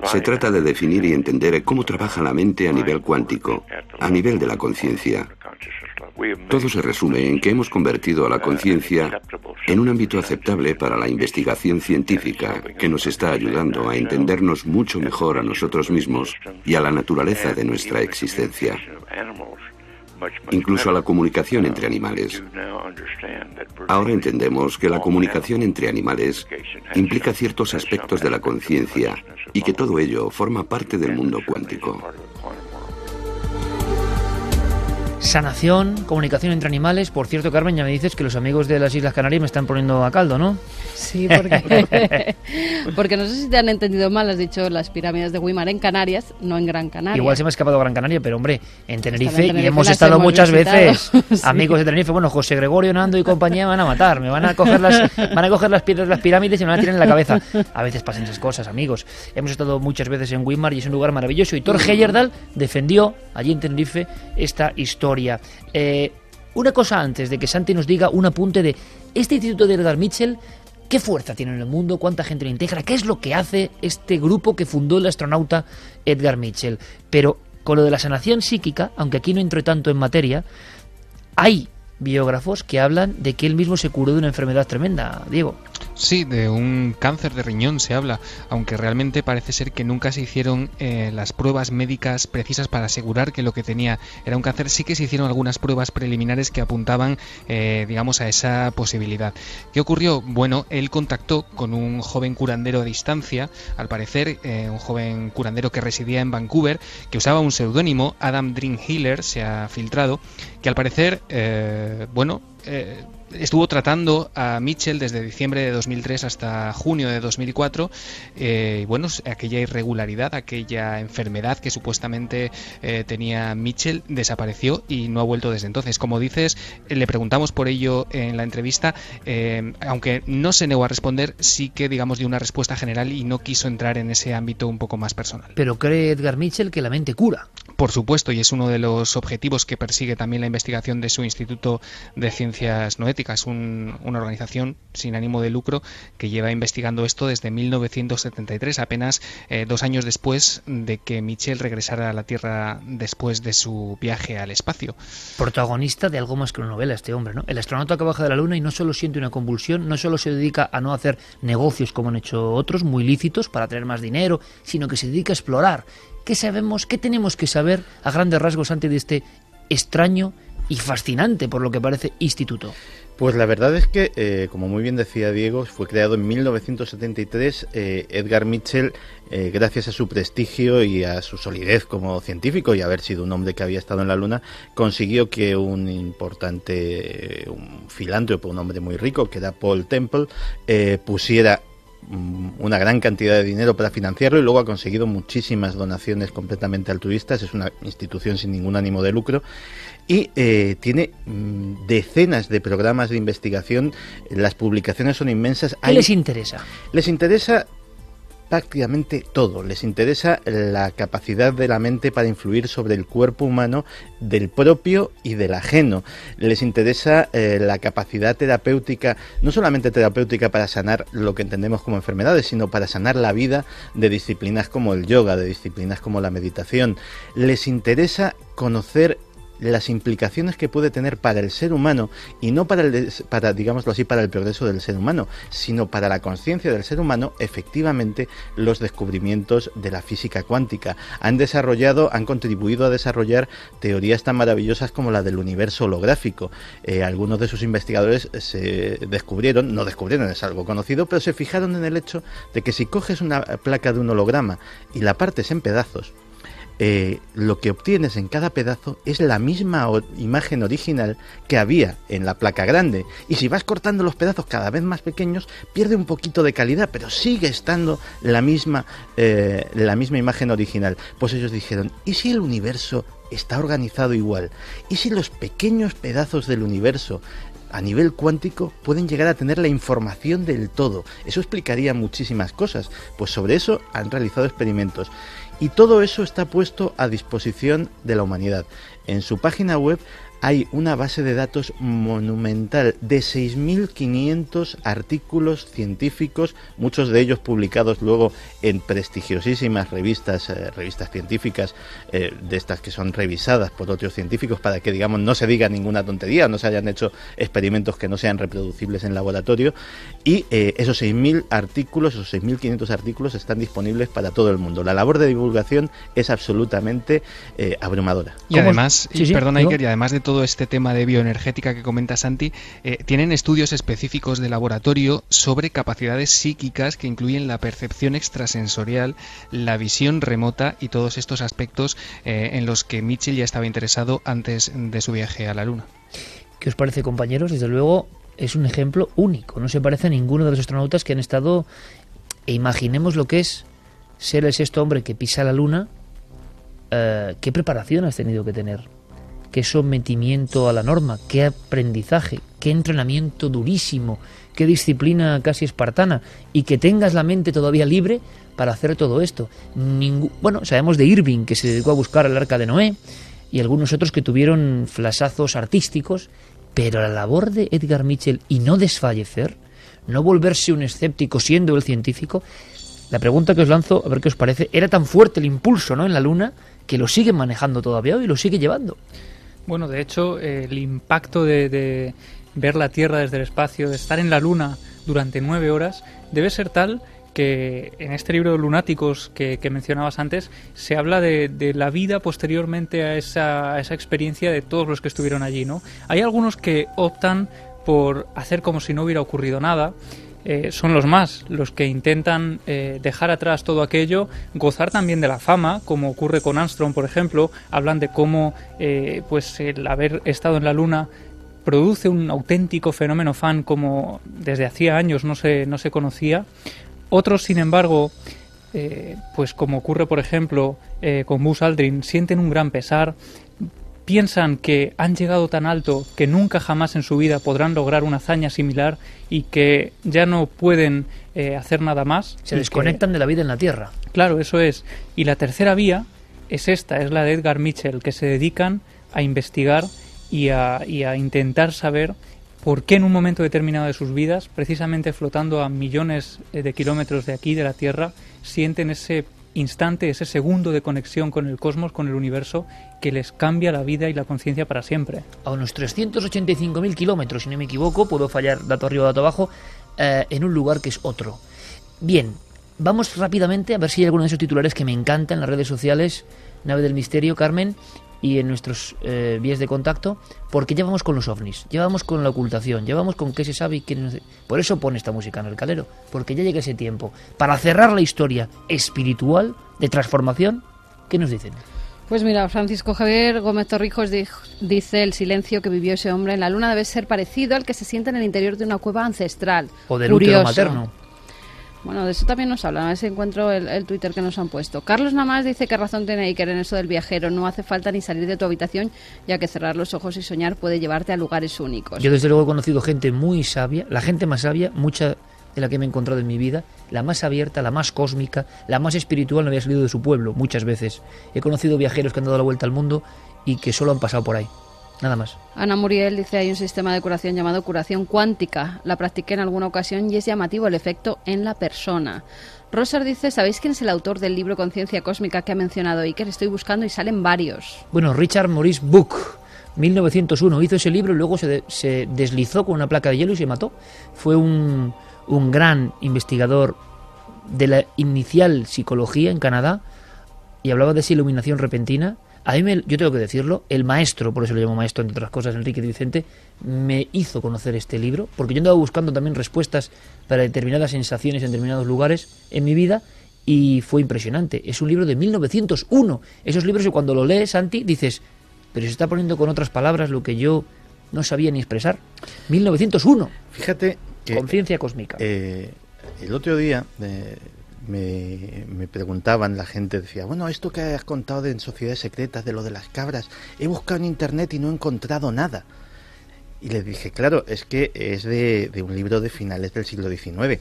Se trata de definir y entender cómo trabaja la mente a nivel cuántico, a nivel de la conciencia. Todo se resume en que hemos convertido a la conciencia en un ámbito aceptable para la investigación científica que nos está ayudando a entendernos mucho mejor a nosotros mismos y a la naturaleza de nuestra existencia incluso a la comunicación entre animales. Ahora entendemos que la comunicación entre animales implica ciertos aspectos de la conciencia y que todo ello forma parte del mundo cuántico. Sanación, comunicación entre animales. Por cierto, Carmen, ya me dices que los amigos de las Islas Canarias me están poniendo a caldo, ¿no? Sí, porque, porque no sé si te han entendido mal, has dicho las pirámides de Weimar en Canarias, no en Gran Canaria. Igual se me ha escapado Gran Canaria, pero hombre, en Tenerife, y hemos estado muchas veces, amigos de Tenerife, bueno, José Gregorio, Nando y compañía me van a matar, me van a coger las, van a coger las piedras de las pirámides y me van a tirar en la cabeza. A veces pasan esas cosas, amigos. Hemos estado muchas veces en Weimar y es un lugar maravilloso y Thor Heyerdahl defendió allí en Tenerife esta historia. Eh, una cosa antes de que Santi nos diga un apunte de este instituto de Edgar Mitchell ¿Qué fuerza tiene en el mundo? ¿Cuánta gente lo integra? ¿Qué es lo que hace este grupo que fundó el astronauta Edgar Mitchell? Pero con lo de la sanación psíquica, aunque aquí no entro tanto en materia, hay biógrafos que hablan de que él mismo se curó de una enfermedad tremenda, Diego. Sí, de un cáncer de riñón se habla, aunque realmente parece ser que nunca se hicieron eh, las pruebas médicas precisas para asegurar que lo que tenía era un cáncer. Sí que se hicieron algunas pruebas preliminares que apuntaban, eh, digamos, a esa posibilidad. ¿Qué ocurrió? Bueno, él contactó con un joven curandero a distancia, al parecer, eh, un joven curandero que residía en Vancouver, que usaba un seudónimo, Adam Dream Healer, se ha filtrado, que al parecer, bueno, estuvo tratando a Mitchell desde diciembre de 2003 hasta junio de 2004. Eh, y bueno, aquella irregularidad, aquella enfermedad que supuestamente eh, tenía Mitchell desapareció y no ha vuelto desde entonces. Como dices, le preguntamos por ello en la entrevista, eh, aunque no se negó a responder, sí que digamos dio una respuesta general y no quiso entrar en ese ámbito un poco más personal. Pero cree Edgar Mitchell que la mente cura. Por supuesto, y es uno de los objetivos que persigue también la investigación de su Instituto de Ciencias Noéticas, una organización sin ánimo de lucro que lleva investigando esto desde 1973, apenas eh, dos años después de que Michel regresara a la Tierra después de su viaje al espacio. Protagonista de algo más que una novela este hombre, ¿no? El astronauta que de la Luna y no solo siente una convulsión, no solo se dedica a no hacer negocios como han hecho otros, muy lícitos, para tener más dinero, sino que se dedica a explorar ¿Qué sabemos, qué tenemos que saber a grandes rasgos antes de este extraño y fascinante, por lo que parece, instituto? Pues la verdad es que, eh, como muy bien decía Diego, fue creado en 1973. Eh, Edgar Mitchell, eh, gracias a su prestigio y a su solidez como científico y haber sido un hombre que había estado en la Luna, consiguió que un importante un filántropo, un hombre muy rico, que era Paul Temple, pusiera Mm, una gran cantidad de dinero para financiarlo y luego ha conseguido muchísimas donaciones completamente altruistas. Es una institución sin ningún ánimo de lucro y eh, tiene mm, decenas de programas de investigación. Las publicaciones son inmensas. ¿Qué les interesa? Les interesa prácticamente todo. Les interesa la capacidad de la mente para influir sobre el cuerpo humano del propio y del ajeno. Les interesa eh, la capacidad terapéutica, no solamente terapéutica para sanar lo que entendemos como enfermedades, sino para sanar la vida de disciplinas como el yoga, de disciplinas como la meditación. Les interesa conocer las implicaciones que puede tener para el ser humano y no para el para digámoslo así para el progreso del ser humano, sino para la conciencia del ser humano, efectivamente los descubrimientos de la física cuántica han desarrollado, han contribuido a desarrollar teorías tan maravillosas como la del universo holográfico. Eh, algunos de sus investigadores se descubrieron, no descubrieron, es algo conocido, pero se fijaron en el hecho de que si coges una placa de un holograma y la partes en pedazos, eh, lo que obtienes en cada pedazo es la misma imagen original que había en la placa grande. Y si vas cortando los pedazos cada vez más pequeños, pierde un poquito de calidad, pero sigue estando la misma, eh, la misma imagen original. Pues ellos dijeron, ¿y si el universo está organizado igual? ¿Y si los pequeños pedazos del universo a nivel cuántico pueden llegar a tener la información del todo. Eso explicaría muchísimas cosas. Pues sobre eso han realizado experimentos. Y todo eso está puesto a disposición de la humanidad. En su página web hay una base de datos monumental de 6.500 artículos científicos, muchos de ellos publicados luego en prestigiosísimas revistas, eh, revistas científicas, eh, de estas que son revisadas por otros científicos para que, digamos, no se diga ninguna tontería, no se hayan hecho experimentos que no sean reproducibles en laboratorio. Y eh, esos 6.000 artículos, esos 6.500 artículos están disponibles para todo el mundo. La labor de divulgación es absolutamente abrumadora. Y además, perdona Iker, y además de todo este tema de bioenergética que comenta Santi, eh, tienen estudios específicos de laboratorio sobre capacidades psíquicas que incluyen la percepción extrasensorial, la visión remota y todos estos aspectos eh, en los que Mitchell ya estaba interesado antes de su viaje a la Luna. ¿Qué os parece, compañeros? Desde luego es un ejemplo único. No se parece a ninguno de los astronautas que han estado. E imaginemos lo que es ser el sexto hombre que pisa la Luna. Eh, ¿Qué preparación has tenido que tener? Qué sometimiento a la norma, qué aprendizaje, qué entrenamiento durísimo, qué disciplina casi espartana y que tengas la mente todavía libre para hacer todo esto. bueno, sabemos de Irving que se dedicó a buscar el arca de Noé y algunos otros que tuvieron flasazos artísticos, pero la labor de Edgar Mitchell y no desfallecer, no volverse un escéptico siendo el científico, la pregunta que os lanzo, a ver qué os parece, era tan fuerte el impulso ¿no? en la Luna que lo siguen manejando todavía hoy y lo sigue llevando. Bueno, de hecho, el impacto de, ver la Tierra desde el espacio, de estar en la Luna durante nueve horas, debe ser tal que en este libro de Lunáticos que, mencionabas antes se habla de, la vida posteriormente a esa, a esa, experiencia de todos los que estuvieron allí, ¿no? Hay algunos que optan por hacer como si no hubiera ocurrido nada eh, son los más, los que intentan eh, dejar atrás todo aquello, gozar también de la fama, como ocurre con Armstrong, por ejemplo, hablan de cómo eh, pues el haber estado en la Luna produce un auténtico fenómeno fan como desde hacía años no se, no se conocía. Otros, sin embargo, pues como ocurre, por ejemplo, con Buzz Aldrin, sienten un gran pesar, piensan que han llegado tan alto que nunca jamás en su vida podrán lograr una hazaña similar y que ya no pueden eh, hacer nada más. Se desconectan de la vida en la Tierra. Claro, eso es. Y la tercera vía es esta, es la de Edgar Mitchell, que se dedican a investigar y a, y a intentar saber por qué en un momento determinado de sus vidas, precisamente flotando a millones eh, de kilómetros de aquí, de la Tierra, sienten ese instante, ese segundo de conexión con el cosmos, con el universo, que les cambia la vida y la conciencia para siempre. A unos 385.000 kilómetros, si no me equivoco, puedo fallar dato arriba dato abajo, eh, en un lugar que es otro. Bien, vamos rápidamente a ver si hay alguno de esos titulares que me encantan en las redes sociales. Nave del Misterio, Carmen y en nuestros eh, vías de contacto, porque ya vamos con los ovnis, ya vamos con la ocultación, ya vamos con qué se sabe y qué no se... Por eso pone esta música en el calero, porque ya llega ese tiempo. Para cerrar la historia espiritual de transformación, ¿qué nos dicen? Pues mira, Francisco Javier Gómez Torrijos dice el silencio que vivió ese hombre en la luna debe ser parecido al que se siente en el interior de una cueva ancestral. O del útero materno. Bueno, de eso también nos hablan. A ver si encuentro el, Twitter que nos han puesto. Carlos Namás dice que razón tiene Iker en eso del viajero. No hace falta ni salir de tu habitación, ya que cerrar los ojos y soñar puede llevarte a lugares únicos. Yo desde luego he conocido gente muy sabia, la gente más sabia, mucha de la que me he encontrado en mi vida, la más abierta, la más cósmica, la más espiritual no había salido de su pueblo muchas veces. He conocido viajeros que han dado la vuelta al mundo y que solo han pasado por ahí. Nada más. Ana Muriel dice hay un sistema de curación llamado curación cuántica. La practiqué en alguna ocasión y es llamativo el efecto en la persona. Roser dice, ¿sabéis quién es el autor del libro Conciencia Cósmica que ha mencionado Iker? Estoy buscando y salen varios. Bueno, Richard Maurice Book, 1901, hizo ese libro y luego se, se deslizó con una placa de hielo y se mató. Fue un, un gran investigador de la inicial psicología en Canadá y hablaba de esa iluminación repentina a mí, me, yo tengo que decirlo, el maestro, por eso lo llamo maestro, entre otras cosas, Enrique Vicente, me hizo conocer este libro, porque yo andaba buscando también respuestas para determinadas sensaciones en determinados lugares en mi vida, y fue impresionante. Es un libro de 1901. Esos libros que cuando lo lees, Santi, dices, pero se está poniendo con otras palabras lo que yo no sabía ni expresar. 1901. Fíjate que... Conciencia cósmica. Eh, el otro día... Eh, me, me, preguntaban, la gente decía, bueno, esto que has contado en Sociedades Secretas, de lo de las cabras, he buscado en Internet y no he encontrado nada. Y le dije, claro, es que es de, de un libro de finales del siglo XIX.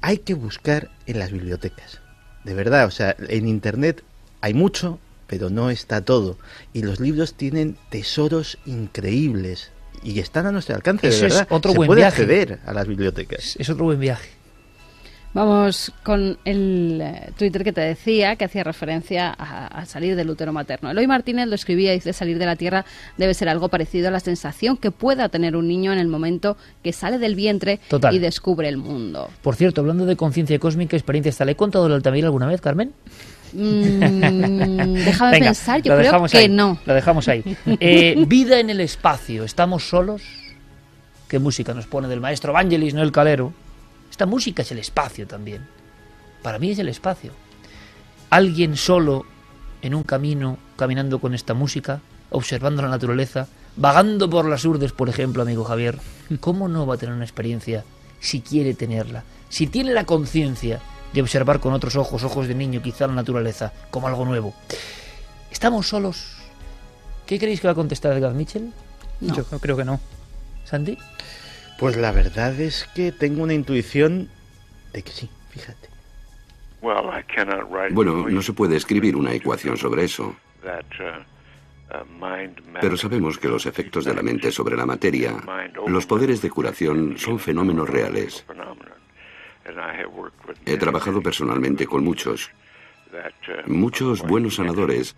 Hay que buscar en las bibliotecas. De verdad, o sea, en Internet hay mucho, pero no está todo. Y los libros tienen tesoros increíbles y están a nuestro alcance. Eso de verdad. es otro Se buen puede viaje. acceder a las bibliotecas. Es otro buen viaje. Vamos con el eh, Twitter que te decía, que hacía referencia a, a salir del útero materno. Eloy Martínez lo escribía, dice, salir de la Tierra debe ser algo parecido a la sensación que pueda tener un niño en el momento que sale del vientre Total. y descubre el mundo. Por cierto, hablando de conciencia cósmica, experiencias tal, ¿he contado el Altamira alguna vez, Carmen? Mm, déjame Venga, pensar, yo creo que ahí, no. Lo dejamos ahí. Eh, vida en el espacio. ¿Estamos solos? ¿Qué música nos pone del maestro Vangelis, no el calero? Esta música es el espacio también. Para mí es el espacio. Alguien solo en un camino, caminando con esta música, observando la naturaleza, vagando por las urdes, por ejemplo, amigo Javier, ¿cómo no va a tener una experiencia si quiere tenerla? Si tiene la conciencia de observar con otros ojos, ojos de niño, quizá la naturaleza, como algo nuevo. ¿Estamos solos? ¿Qué creéis que va a contestar Edgar Mitchell? No. Yo creo que no. ¿Santi? Pues la verdad es que tengo una intuición de que sí, fíjate. Bueno, no se puede escribir una ecuación sobre eso, pero sabemos que los efectos de la mente sobre la materia, los poderes de curación, son fenómenos reales. He trabajado personalmente con muchos, muchos buenos sanadores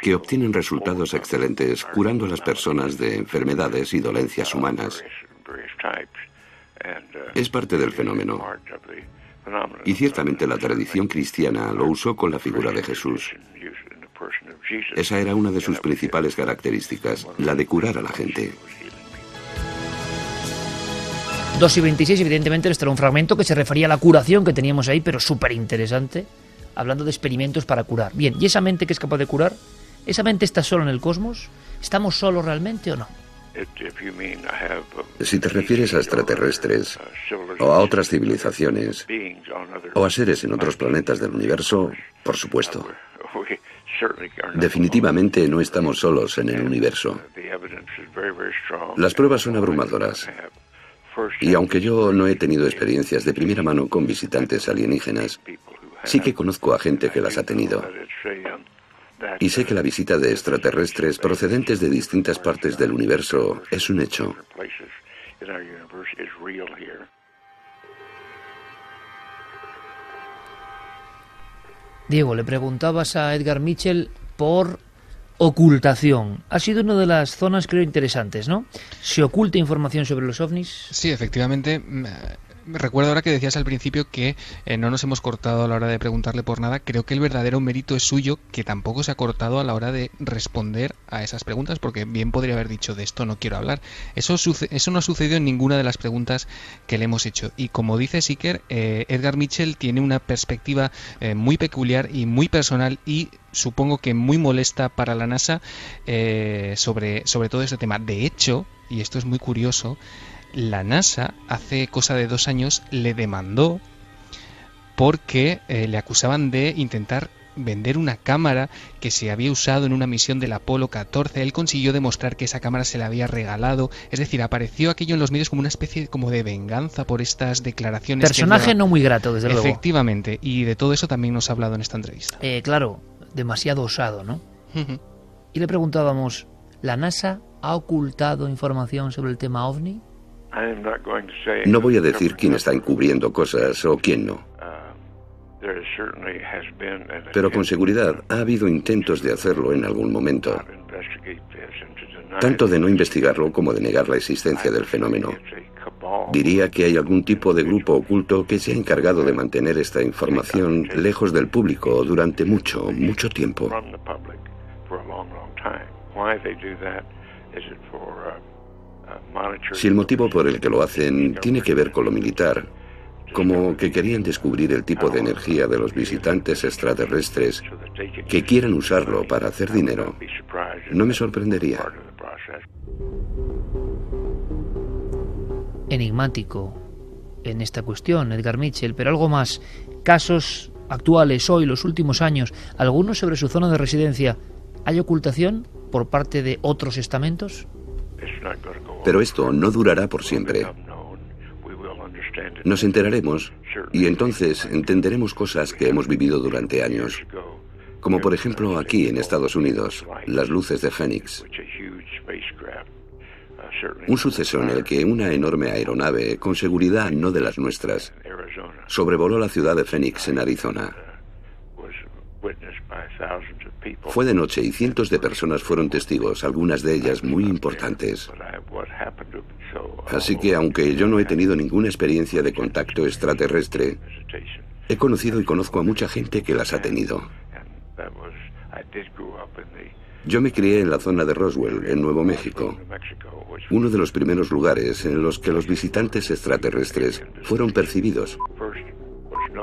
que obtienen resultados excelentes curando a las personas de enfermedades y dolencias humanas. Es parte del fenómeno. Y ciertamente la tradición cristiana lo usó con la figura de Jesús. Esa era una de sus principales características, la de curar a la gente. 2 y 26, evidentemente, este era un fragmento que se refería a la curación que teníamos ahí, pero súper interesante, hablando de experimentos para curar. Bien, ¿y esa mente que es capaz de curar? ¿Esa mente está solo en el cosmos? ¿Estamos solos realmente o no? Si te refieres a extraterrestres o a otras civilizaciones o a seres en otros planetas del universo, por supuesto. Definitivamente no estamos solos en el universo. Las pruebas son abrumadoras. Y aunque yo no he tenido experiencias de primera mano con visitantes alienígenas, sí que conozco a gente que las ha tenido. Y sé que la visita de extraterrestres procedentes de distintas partes del universo es un hecho. Diego, le preguntabas a Edgar Mitchell por ocultación. Ha sido una de las zonas, creo, interesantes, ¿no? ¿Se oculta información sobre los ovnis? Sí, efectivamente. Recuerdo ahora que decías al principio que eh, no nos hemos cortado a la hora de preguntarle por nada. Creo que el verdadero mérito es suyo, que tampoco se ha cortado a la hora de responder a esas preguntas, porque bien podría haber dicho de esto no quiero hablar. Eso, eso no ha sucedido en ninguna de las preguntas que le hemos hecho. Y como dice Siker, eh, Edgar Mitchell tiene una perspectiva eh, muy peculiar y muy personal y supongo que muy molesta para la NASA sobre, sobre todo este tema. De hecho, y esto es muy curioso, la NASA hace cosa de dos años le demandó porque eh, le acusaban de intentar vender una cámara que se había usado en una misión del Apolo 14. Él consiguió demostrar que esa cámara se le había regalado. Es decir, apareció aquello en los medios como una especie como de venganza por estas declaraciones. Personaje no muy grato, desde luego. Efectivamente, y de todo eso también nos ha hablado en esta entrevista. Eh, claro, demasiado osado, ¿no? Y le preguntábamos, ¿la NASA ha ocultado información sobre el tema ovni? No voy a decir quién está encubriendo cosas o quién no, pero con seguridad ha habido intentos de hacerlo en algún momento, tanto de no investigarlo como de negar la existencia del fenómeno. Diría que hay algún tipo de grupo oculto que se ha encargado de mantener esta información lejos del público durante mucho, mucho tiempo. Si el motivo por el que lo hacen tiene que ver con lo militar, como que querían descubrir el tipo de energía de los visitantes extraterrestres que quieran usarlo para hacer dinero, no me sorprendería. Enigmático en esta cuestión, Edgar Mitchell, pero algo más. Casos actuales hoy, los últimos años, algunos sobre su zona de residencia. ¿Hay ocultación por parte de otros estamentos? Pero esto no durará por siempre. Nos enteraremos y entonces entenderemos cosas que hemos vivido durante años, como por ejemplo aquí en Estados Unidos, las luces de Phoenix. Un suceso en el que una enorme aeronave, con seguridad no de las nuestras, sobrevoló la ciudad de Phoenix en Arizona. Fue de noche y cientos de personas fueron testigos, algunas de ellas muy importantes. Así que aunque yo no he tenido ninguna experiencia de contacto extraterrestre, he conocido y conozco a mucha gente que las ha tenido. Yo me crié en la zona de Roswell, en Nuevo México, uno de los primeros lugares en los que los visitantes extraterrestres fueron percibidos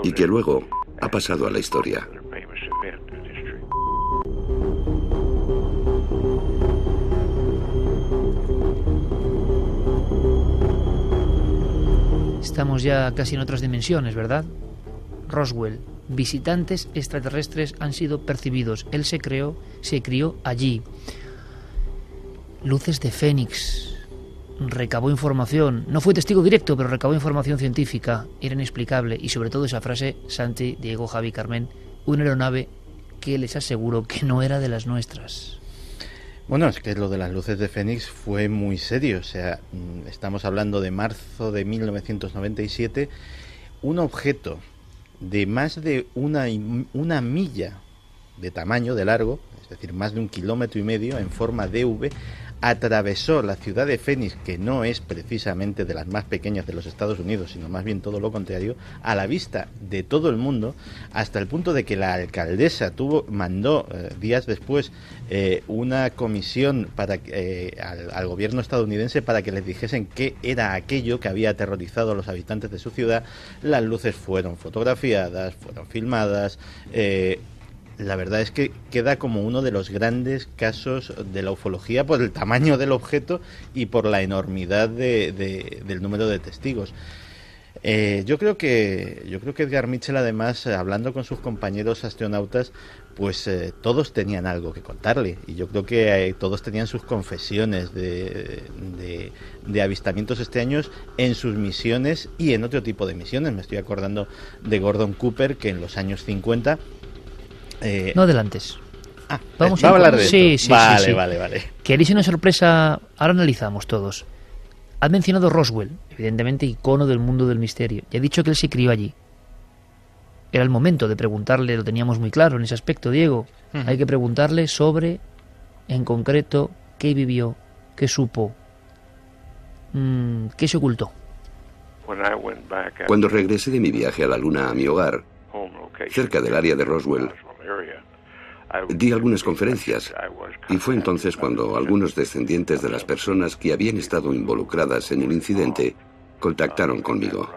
y que luego ha pasado a la historia. Estamos ya casi en otras dimensiones, ¿verdad? Roswell, visitantes extraterrestres han sido percibidos. Él se creó, se crió allí. Luces de Fénix. Recabó información. No fue testigo directo, pero recabó información científica. Era inexplicable. Y sobre todo esa frase, Santi, Diego, Javi, Carmen, una aeronave que les aseguro que no era de las nuestras. Bueno, es que lo de las luces de Fénix fue muy serio. O sea, mm, estamos hablando de marzo de 1997. Un objeto de más de una, una milla de tamaño, de largo, es decir, más de un kilómetro y medio, en forma de V, atravesó la ciudad de Phoenix, que no es precisamente de las más pequeñas de los Estados Unidos, sino más bien todo lo contrario, a la vista de todo el mundo, hasta el punto de que la alcaldesa tuvo, mandó eh, días después eh, una comisión para, eh, al, al, gobierno estadounidense para que les dijesen qué era aquello que había aterrorizado a los habitantes de su ciudad. Las luces fueron fotografiadas, fueron filmadas la verdad es que queda como uno de los grandes casos de la ufología por el tamaño del objeto y por la enormidad de, del número de testigos. Eh, yo creo que yo creo que Edgar Mitchell además hablando con sus compañeros astronautas pues eh, todos tenían algo que contarle y yo creo que eh, todos tenían sus confesiones de, de, de, avistamientos este año en sus misiones y en otro tipo de misiones. Me estoy acordando de Gordon Cooper que en los años 50 eh, no adelantes. Ah, vamos a, hablar de sí, Sí, vale, vale, vale. ¿Queréis una sorpresa? Ahora analizamos todos. Ha mencionado Roswell, evidentemente icono del mundo del misterio, y ha dicho que él se crió allí. Era el momento de preguntarle, lo teníamos muy claro en ese aspecto, Diego. Hay que preguntarle sobre, en concreto, qué vivió, qué supo, mmm, qué se ocultó. Cuando regresé de mi viaje a la Luna a mi hogar, cerca del área de Roswell, Di algunas conferencias y fue entonces cuando algunos descendientes de las personas que habían estado involucradas en el incidente contactaron conmigo.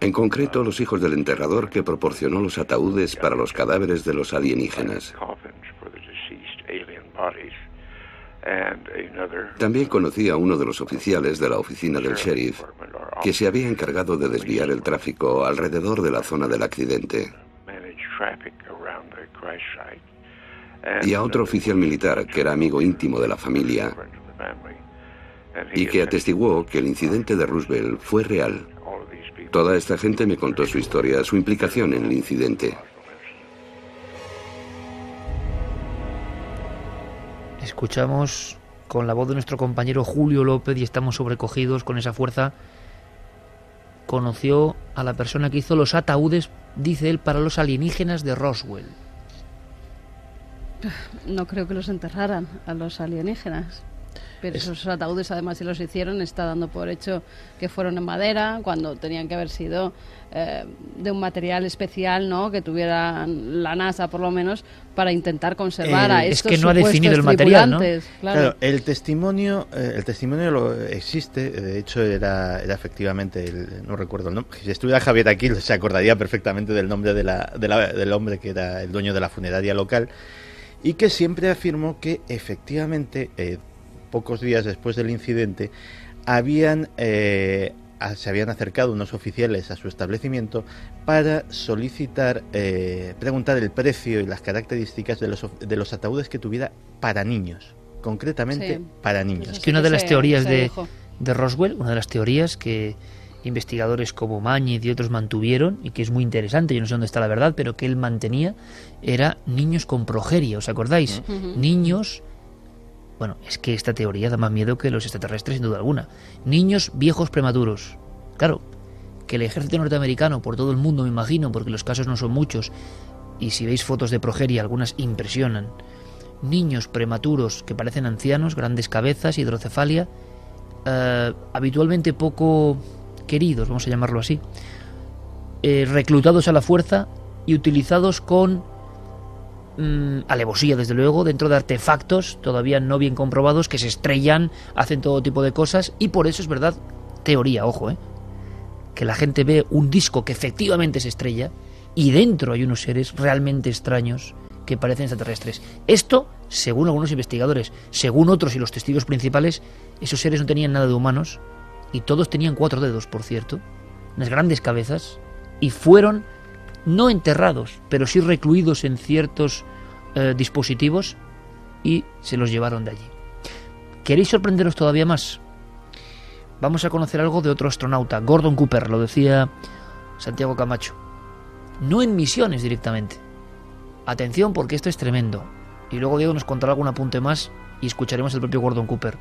En concreto, los hijos del enterrador que proporcionó los ataúdes para los cadáveres de los alienígenas. También conocí a uno de los oficiales de la oficina del sheriff que se había encargado de desviar el tráfico alrededor de la zona del accidente y a otro oficial militar que era amigo íntimo de la familia y que atestiguó que el incidente de Roosevelt fue real. Toda esta gente me contó su historia, su implicación en el incidente. Escuchamos con la voz de nuestro compañero Julio López y estamos sobrecogidos con esa fuerza. Conoció a la persona que hizo los ataúdes, dice él, para los alienígenas de Roswell. No creo que los enterraran a los alienígenas. Pero esos ataúdes, además, si los hicieron, está dando por hecho que fueron en madera, cuando tenían que haber sido eh, de un material especial, ¿no? Que tuviera la NASA, por lo menos, para intentar conservar a estos Es que no ha definido el material, ¿no? Claro. el testimonio, eh, el testimonio lo existe. De hecho, era, era efectivamente, no recuerdo el nombre. Si estuviera Javier aquí, se acordaría perfectamente del nombre de la, del hombre que era el dueño de la funeraria local y que siempre afirmó que efectivamente, eh, pocos días después del incidente, habían, eh, se habían acercado unos oficiales a su establecimiento para solicitar, eh, preguntar el precio y las características de los, de los ataúdes que tuviera para niños. concretamente para niños. Es que una de las teorías de, de Roswell, una de las teorías que investigadores como Mañez y otros mantuvieron, y que es muy interesante, yo no sé dónde está la verdad, pero que él mantenía, era niños con progeria, ¿os acordáis? Niños, bueno, es que esta teoría da más miedo que los extraterrestres, sin duda alguna. Niños viejos prematuros. Claro, que el ejército norteamericano, por todo el mundo me imagino, porque los casos no son muchos, y si veis fotos de progeria, algunas impresionan. Niños prematuros que parecen ancianos, grandes cabezas, hidrocefalia, eh, habitualmente poco queridos, vamos a llamarlo así, eh, reclutados a la fuerza y utilizados con mm, alevosía, desde luego, dentro de artefactos todavía no bien comprobados que se estrellan, hacen todo tipo de cosas y por eso es verdad, teoría, ojo, eh, que la gente ve un disco que efectivamente se estrella y dentro hay unos seres realmente extraños que parecen extraterrestres. Esto, según algunos investigadores, según otros y los testigos principales, esos seres no tenían nada de humanos, y todos tenían cuatro dedos, por cierto, unas grandes cabezas, y fueron no enterrados, pero sí recluidos en ciertos eh, dispositivos y se los llevaron de allí. ¿Queréis sorprenderos todavía más? Vamos a conocer algo de otro astronauta, Gordon Cooper, lo decía Santiago Camacho. No en misiones directamente. Atención porque esto es tremendo. Y luego Diego nos contará algún apunte más y escucharemos el propio Gordon Cooper.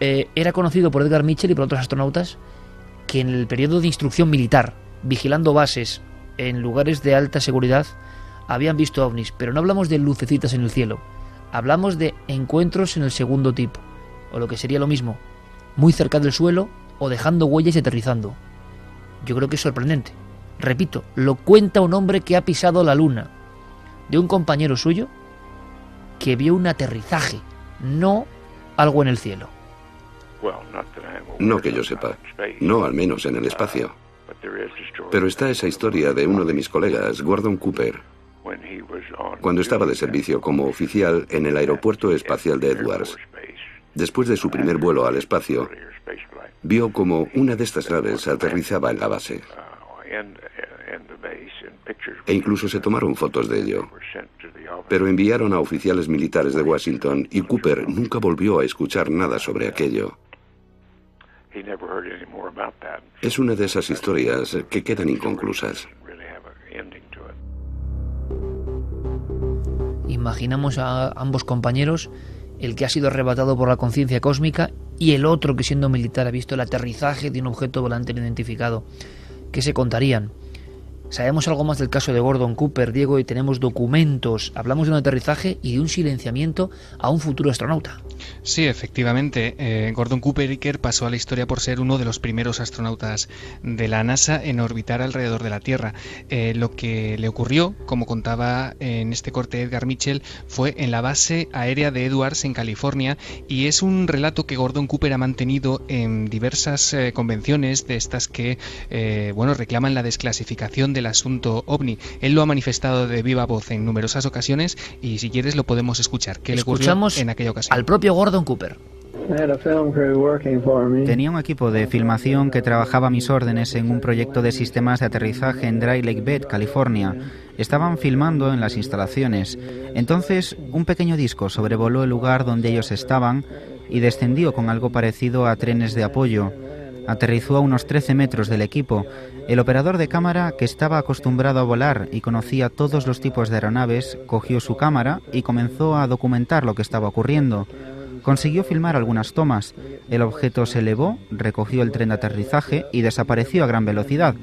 Eh, era conocido por Edgar Mitchell y por otros astronautas que en el periodo de instrucción militar, vigilando bases en lugares de alta seguridad, habían visto ovnis, pero no hablamos de lucecitas en el cielo, hablamos de encuentros en el segundo tipo, o lo que sería lo mismo, muy cerca del suelo o dejando huellas y aterrizando. Yo creo que es sorprendente. Repito, lo cuenta un hombre que ha pisado la luna, de un compañero suyo que vio un aterrizaje, no algo en el cielo. No que yo sepa, no al menos en el espacio. Pero está esa historia de uno de mis colegas, Gordon Cooper, cuando estaba de servicio como oficial en el aeropuerto espacial de Edwards. Después de su primer vuelo al espacio, vio como una de estas naves aterrizaba en la base. E incluso se tomaron fotos de ello. Pero enviaron a oficiales militares de Washington y Cooper nunca volvió a escuchar nada sobre aquello. Es una de esas historias que quedan inconclusas. Imaginamos a ambos compañeros, el que ha sido arrebatado por la conciencia cósmica y el otro que siendo militar ha visto el aterrizaje de un objeto volante no identificado. ¿Qué se contarían? Sabemos algo más del caso de Gordon Cooper, Diego, y tenemos documentos. Hablamos de un aterrizaje y de un silenciamiento a un futuro astronauta. Sí, efectivamente. Eh, Gordon Cooper Iker pasó a la historia por ser uno de los primeros astronautas de la NASA en orbitar alrededor de la Tierra. Eh, lo que le ocurrió, como contaba en este corte Edgar Mitchell, fue en la base aérea de Edwards en California y es un relato que Gordon Cooper ha mantenido en diversas eh, convenciones de estas que bueno reclaman la desclasificación del asunto ovni. Él lo ha manifestado de viva voz en numerosas ocasiones y si quieres lo podemos escuchar. ¿Qué le ocurrió en aquella ocasión? Al propio Gordon Cooper. Tenía un equipo de filmación que trabajaba a mis órdenes en un proyecto de sistemas de aterrizaje en Dry Lake Bed, California. Estaban filmando en las instalaciones. Entonces, un pequeño disco sobrevoló el lugar donde ellos estaban y descendió con algo parecido a trenes de apoyo. Aterrizó a unos 13 metros del equipo. El operador de cámara, que estaba acostumbrado a volar y conocía todos los tipos de aeronaves, cogió su cámara y comenzó a documentar lo que estaba ocurriendo. Consiguió filmar algunas tomas. El objeto se elevó, recogió el tren de aterrizaje y desapareció a gran velocidad.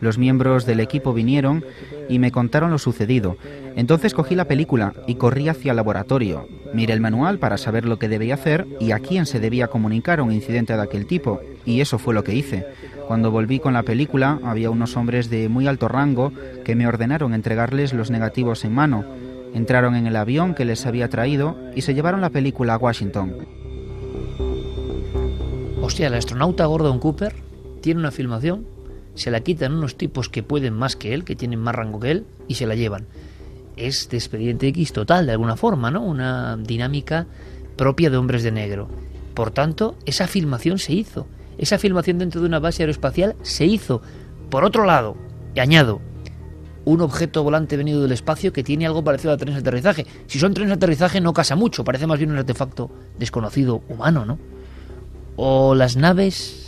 Los miembros del equipo vinieron y me contaron lo sucedido. Entonces cogí la película y corrí hacia el laboratorio. Miré el manual para saber lo que debía hacer y a quién se debía comunicar un incidente de aquel tipo, y eso fue lo que hice. Cuando volví con la película, había unos hombres de muy alto rango que me ordenaron entregarles los negativos en mano. Entraron en el avión que les había traído y se llevaron la película a Washington. Hostia, el astronauta Gordon Cooper tiene una filmación se la quitan unos tipos que pueden más que él, que tienen más rango que él, y se la llevan. Es de expediente X total, de alguna forma, ¿no? Una dinámica propia de hombres de negro. Por tanto, esa filmación se hizo. Esa filmación dentro de una base aeroespacial se hizo. Por otro lado, y añado, un objeto volante venido del espacio que tiene algo parecido a trenes de aterrizaje. Si son trenes de aterrizaje no casa mucho, parece más bien un artefacto desconocido humano, ¿no? O las naves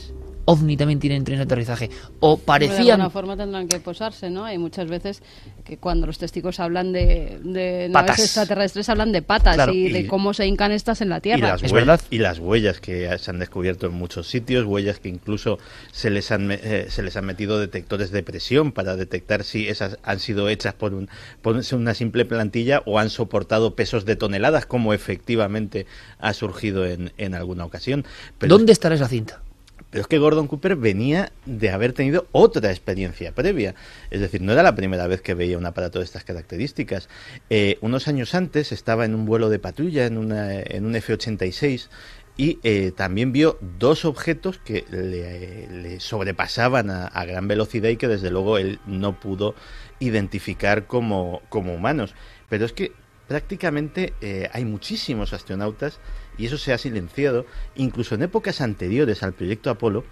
ovni también tienen trenes de aterrizaje. O parecían... De alguna forma tendrán que posarse, ¿no? Hay muchas veces que cuando los testigos hablan de, de naves extraterrestres hablan de patas y, de cómo se hincan estas en la Tierra. Y las, es verdad. y las huellas que se han descubierto en muchos sitios, huellas que incluso se les han, eh, se les han metido detectores de presión para detectar si esas han sido hechas por, un, por una simple plantilla o han soportado pesos de toneladas, como efectivamente ha surgido en, en alguna ocasión. ¿Dónde estará esa cinta? Pero es que Gordon Cooper venía de haber tenido otra experiencia previa. Es decir, no era la primera vez que veía un aparato de estas características. Eh, unos años antes estaba en un vuelo de patrulla en, una, un F-86 y eh, también vio dos objetos que le, sobrepasaban a, a, gran velocidad y que desde luego él no pudo identificar como, como humanos. Pero es que prácticamente eh, hay muchísimos astronautas y eso se ha silenciado, incluso en épocas anteriores al proyecto Apolo,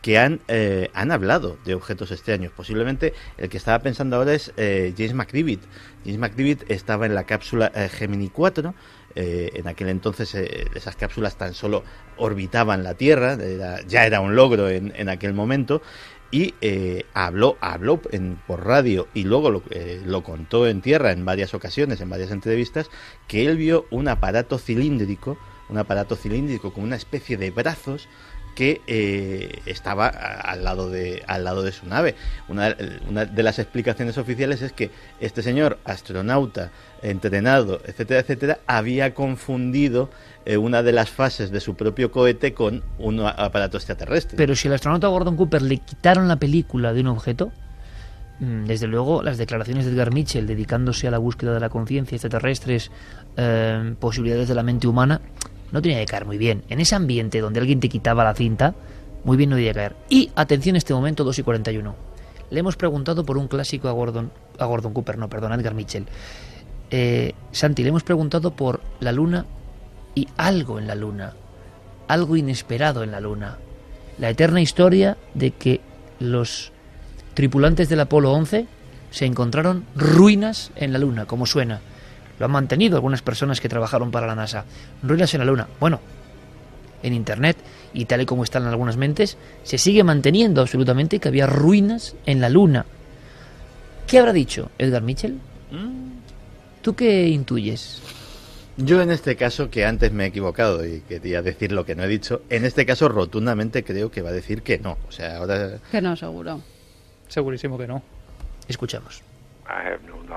que han, eh, han hablado de objetos extraños. Posiblemente el que estaba pensando ahora es eh, James McDivitt. James McDivitt estaba en la cápsula Gemini 4. en aquel entonces esas cápsulas tan solo orbitaban la Tierra, ya era un logro en, en aquel momento y eh, habló, habló en, por radio y luego lo, eh, lo, contó en tierra en varias ocasiones, en varias entrevistas, que él vio un aparato cilíndrico, un aparato cilíndrico con una especie de brazos que eh, estaba al lado, de, al lado de su nave. Una, de las explicaciones oficiales es que este señor, astronauta, entrenado, etcétera, etcétera, había confundido eh, una de las fases de su propio cohete con un aparato extraterrestre. Pero si al astronauta Gordon Cooper le quitaron la película de un objeto, mm, desde luego las declaraciones de Edgar Mitchell dedicándose a la búsqueda de la conciencia extraterrestres, eh, posibilidades de la mente humana, no tenía que caer muy bien. En ese ambiente donde alguien te quitaba la cinta, muy bien no debía caer. Y atención este momento 2 y 41. Le hemos preguntado por un clásico a Gordon, a Gordon Cooper, no, perdón, a Edgar Mitchell. Eh, Santi, le hemos preguntado por la luna y algo en la luna, algo inesperado en la luna. La eterna historia de que los tripulantes del Apolo 11 se encontraron ruinas en la luna, como suena. Lo han mantenido algunas personas que trabajaron para la NASA. Ruinas en la Luna. Bueno, en Internet y tal y como están en algunas mentes, se sigue manteniendo absolutamente que había ruinas en la Luna. ¿Qué habrá dicho Edgar Mitchell? ¿Tú qué intuyes? Yo en este caso, que antes me he equivocado y quería decir lo que no he dicho, en este caso rotundamente creo que va a decir que no. O sea, ahora... Que no, seguro. Segurísimo que no. Escuchamos.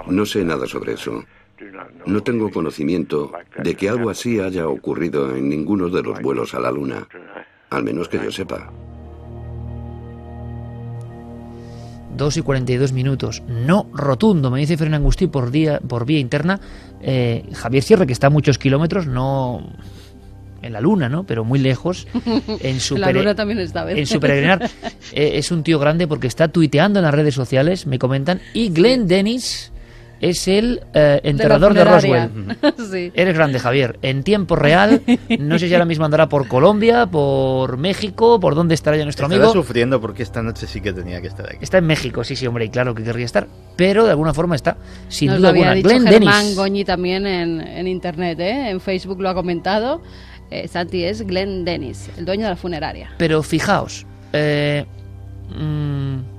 No sé nada sobre eso. No tengo conocimiento de que algo así haya ocurrido en ninguno de los vuelos a la Luna, al menos que yo sepa. 2 y 42 minutos. No rotundo, me dice Fernán Agustí por, día, por vía interna. Eh, Javier Sierra, que está a muchos kilómetros, no en la luna, ¿no? Pero muy lejos. En su, la luna también está, en su peregrinar. Eh, es un tío grande porque está tuiteando en las redes sociales, me comentan. Y Glenn Dennis es el eh, enterrador de, Roswell. Eres grande, Javier. En tiempo real, no sé si ahora mismo andará por Colombia, por México, por dónde estará ya nuestro Estará amigo. sufriendo porque esta noche sí que tenía que estar aquí. Está en México, sí, sí, hombre, y claro que querría estar. Pero de alguna forma está, sin Nos duda lo había alguna. dicho Glenn Germán Dennis. Goñi también en, en internet, ¿eh? en Facebook lo ha comentado. Eh, Santi es Glenn Dennis, el dueño de la funeraria. Pero fijaos, eh, mm,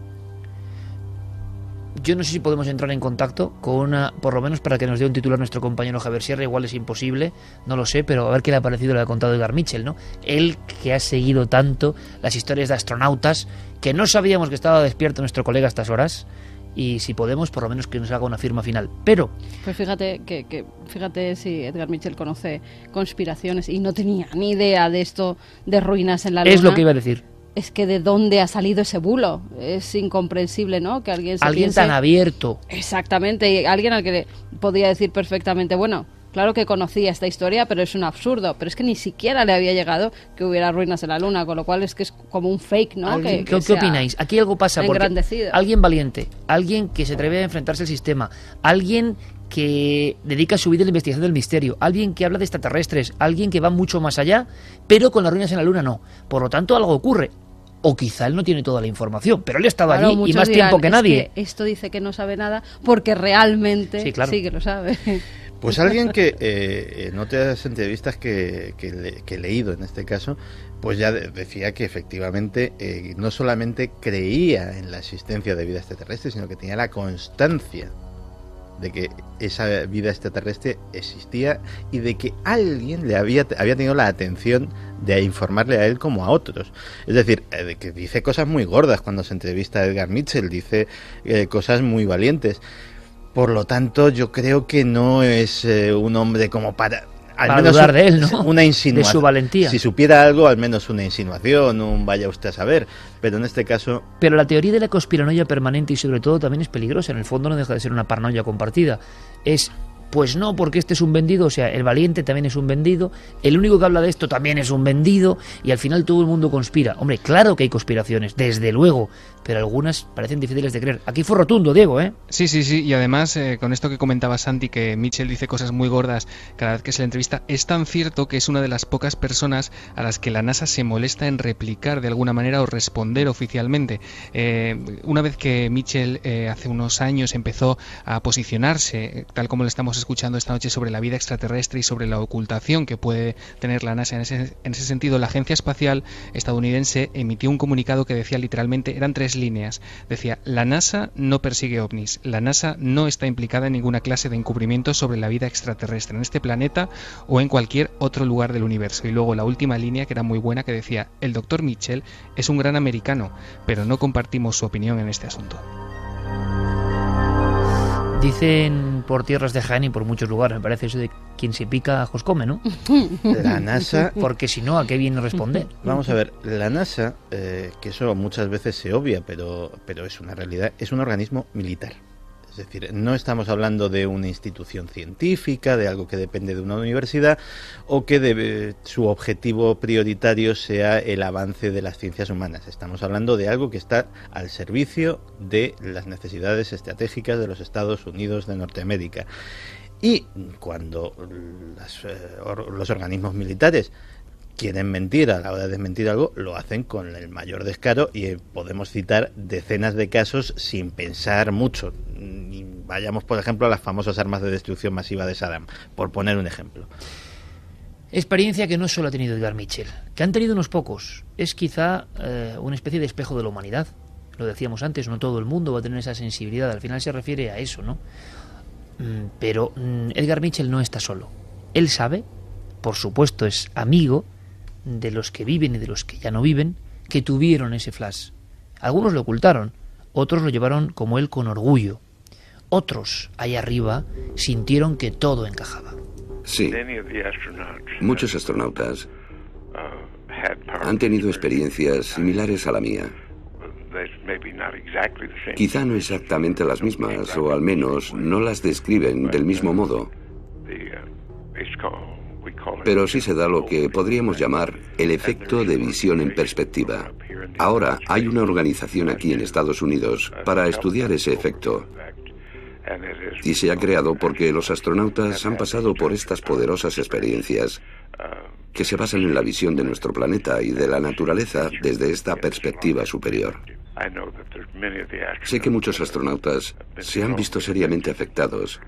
yo no sé si podemos entrar en contacto con una, por lo menos para que nos dé un titular nuestro compañero Javier Sierra, igual es imposible, no lo sé, pero a ver qué le ha parecido lo que ha contado Edgar Mitchell, ¿no? Él que ha seguido tanto las historias de astronautas, que no sabíamos que estaba despierto nuestro colega a estas horas, y si podemos, por lo menos que nos haga una firma final. Pero Pues fíjate que, que fíjate si Edgar Mitchell conoce conspiraciones y no tenía ni idea de esto de ruinas en la luna. es lo que iba a decir. Es que de dónde ha salido ese bulo. Es incomprensible, ¿no? Que alguien se Alguien piense- tan abierto. Exactamente, y alguien al que le podía decir perfectamente, bueno, claro que conocía esta historia, pero es un absurdo. Pero es que ni siquiera le había llegado que hubiera ruinas en la luna, con lo cual es que es como un fake, ¿no? ¿Alguien- Que- ¿Qué, que qué opináis? Aquí algo pasa porque alguien valiente, alguien que se atreve a enfrentarse al sistema, alguien que dedica su vida a la investigación del misterio, alguien que habla de extraterrestres, alguien que va mucho más allá, pero con las ruinas en la luna no. Por lo tanto, algo ocurre. O quizá él no tiene toda la información, pero él ha estado allí y más tiempo que nadie. esto dice que no sabe nada porque realmente sí, sí que lo sabe. Pues alguien que eh, en otras entrevistas que, he leído en este caso, pues ya decía que efectivamente eh, no solamente creía en la existencia de vida extraterrestre, sino que tenía la constancia de que esa vida extraterrestre existía y de que alguien le había, había tenido la atención de informarle a él como a otros. Es decir, eh, que dice cosas muy gordas cuando se entrevista a Edgar Mitchell, dice cosas muy valientes. Por lo tanto, yo creo que no es eh, un hombre como para al menos dudar de él, ¿no? Una insinuación. De su valentía. Si supiera algo, al menos una insinuación, un vaya usted a saber. Pero en este caso. Pero la teoría de la conspiranoia permanente y sobre todo también es peligrosa. En el fondo no deja de ser una paranoia compartida. Es pues no, porque este es un vendido, o sea, el valiente también es un vendido, el único que habla de esto también es un vendido, y al final todo el mundo conspira. Hombre, claro que hay conspiraciones, desde luego, pero algunas parecen difíciles de creer. Aquí fue rotundo, Diego, ¿eh? Sí, sí, sí, y además, eh, con esto que comentaba Santi, que Mitchell dice cosas muy gordas cada vez que se le entrevista, es tan cierto que es una de las pocas personas a las que la NASA se molesta en replicar de alguna manera o responder oficialmente. Eh, una vez que Mitchell eh, hace unos años empezó a posicionarse, tal como le estamos escuchando esta noche sobre la vida extraterrestre y sobre la ocultación que puede tener la NASA. En ese, en ese sentido, la Agencia Espacial estadounidense emitió un comunicado que decía literalmente, eran tres líneas. Decía, la NASA no persigue ovnis, la NASA no está implicada en ninguna clase de encubrimiento sobre la vida extraterrestre en este planeta o en cualquier otro lugar del universo. Y luego la última línea, que era muy buena, que decía, el doctor Mitchell es un gran americano, pero no compartimos su opinión en este asunto. Dicen por tierras de Jaén y por muchos lugares, me parece eso de quien se pica ajos come, ¿no? La NASA... Porque si no, ¿a qué viene responder? Vamos a ver, la NASA, eh, que eso muchas veces se obvia, pero, pero es una realidad, es un organismo militar. Es decir, no estamos hablando de una institución científica, de algo que depende de una universidad o que su objetivo prioritario sea el avance de las ciencias humanas. Estamos hablando de algo que está al servicio de las necesidades estratégicas de los Estados Unidos de Norteamérica. Y cuando eh, los organismos militares quieren mentir a la hora de desmentir algo, lo hacen con el mayor descaro y eh, podemos citar decenas de casos sin pensar mucho. Vayamos, por ejemplo, a las famosas armas de destrucción masiva de Saddam, por poner un ejemplo. Experiencia que no solo ha tenido Edgar Mitchell, que han tenido unos pocos. Es quizá eh, una especie de espejo de la humanidad. Lo decíamos antes, no todo el mundo va a tener esa sensibilidad. Al final se refiere a eso, ¿no? Mm, pero mm, Edgar Mitchell no está solo. Él sabe, por supuesto, es amigo de los que viven y de los que ya no viven, que tuvieron ese flash. Algunos lo ocultaron, otros lo llevaron como él con orgullo. Otros, ahí arriba, sintieron que todo encajaba. Sí. Muchos astronautas han tenido experiencias similares a la mía. Quizá no exactamente las mismas, o al menos no las describen del mismo modo pero sí se da lo que podríamos llamar el efecto de visión en perspectiva. Ahora hay una organización aquí en Estados Unidos para estudiar ese efecto. Y se ha creado porque los astronautas han pasado por estas poderosas experiencias que se basan en la visión de nuestro planeta y de la naturaleza desde esta perspectiva superior. Sé que muchos astronautas se han visto seriamente afectados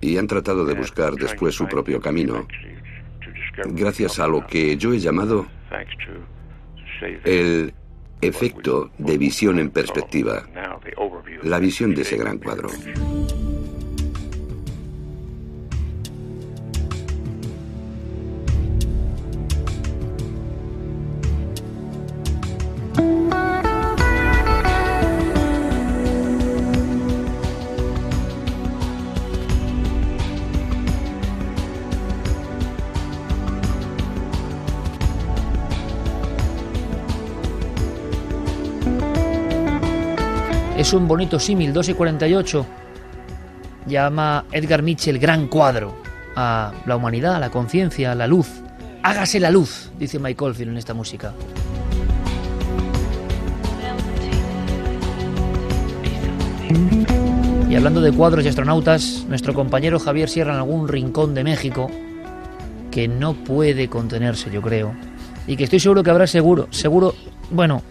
y han tratado de buscar después su propio camino, gracias a lo que yo he llamado el efecto de visión en perspectiva, la visión de ese gran cuadro. Es un bonito símil, 2 y 48. Llama Edgar Mitchell gran cuadro a la humanidad, a la conciencia, a la luz. Hágase la luz, dice Mike Oldfield en esta música. Y hablando de cuadros y astronautas, nuestro compañero Javier Sierra en algún rincón de México, que no puede contenerse, yo creo, y que estoy seguro que habrá seguro, seguro, bueno,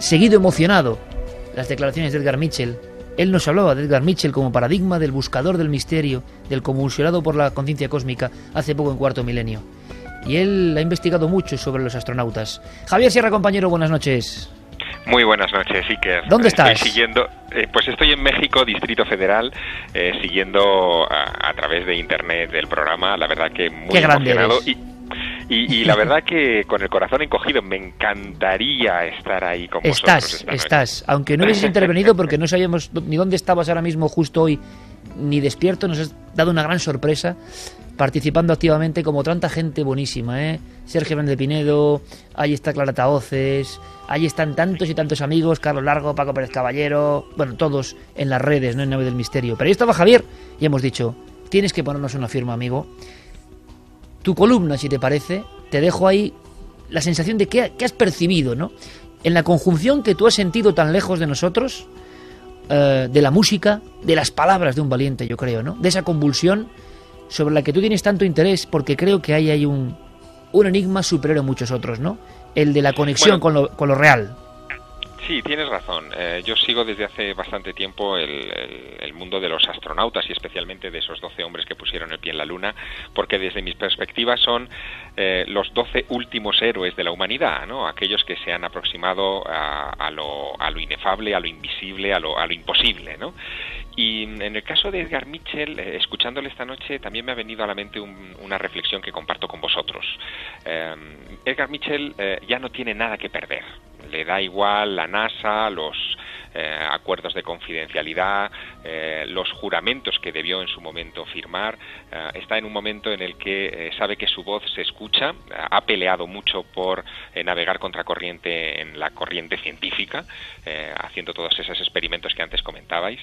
seguido emocionado las declaraciones de Edgar Mitchell. Él nos hablaba de Edgar Mitchell como paradigma del buscador del misterio, del convulsionado por la conciencia cósmica hace poco en cuarto milenio. Y él ha investigado mucho sobre los astronautas. Javier Sierra, compañero, buenas noches. Muy buenas noches, Iker. ¿Dónde estás? Estoy siguiendo, eh, pues estoy en México, Distrito Federal, eh, siguiendo a, través de internet el programa. La verdad que muy Qué emocionado. Y, la verdad que con el corazón encogido, me encantaría estar ahí con estás, vosotros. Estás, Aunque no hubieses intervenido porque no sabíamos ni dónde estabas ahora mismo justo hoy, ni despierto, nos has dado una gran sorpresa participando activamente como tanta gente buenísima, ¿eh? Sergio Méndez Pinedo, ahí está Clara Taoces, ahí están tantos y tantos amigos, Carlos Largo, Paco Pérez Caballero, bueno, todos en las redes, ¿no? En Nave del Misterio. Pero ahí estaba Javier y hemos dicho, tienes que ponernos una firma, amigo. Tu columna, si te parece, te dejo ahí la sensación de que, has percibido, ¿no? En la conjunción que tú has sentido tan lejos de nosotros, eh, de la música, de las palabras de un valiente, yo creo, ¿no? De esa convulsión sobre la que tú tienes tanto interés, porque creo que ahí hay un, un enigma superior a muchos otros, ¿no? El de la conexión con, lo, con lo real. Sí, tienes razón. Eh, yo sigo desde hace bastante tiempo el, mundo de los astronautas y especialmente de esos 12 hombres que pusieron el pie en la Luna, porque desde mis perspectivas son eh, los 12 últimos héroes de la humanidad, ¿no? aquellos que se han aproximado a, lo, a lo, inefable, a lo invisible, a lo, a lo imposible. ¿no? Y en el caso de Edgar Mitchell, eh, escuchándole esta noche, también me ha venido a la mente una reflexión que comparto con vosotros. Edgar Mitchell ya no tiene nada que perder le da igual la NASA, los eh, acuerdos de confidencialidad, eh, los juramentos que debió en su momento firmar. Eh, está en un momento en el que sabe que su voz se escucha, ha peleado mucho por navegar contracorriente en la corriente científica, haciendo todos esos experimentos que antes comentabais,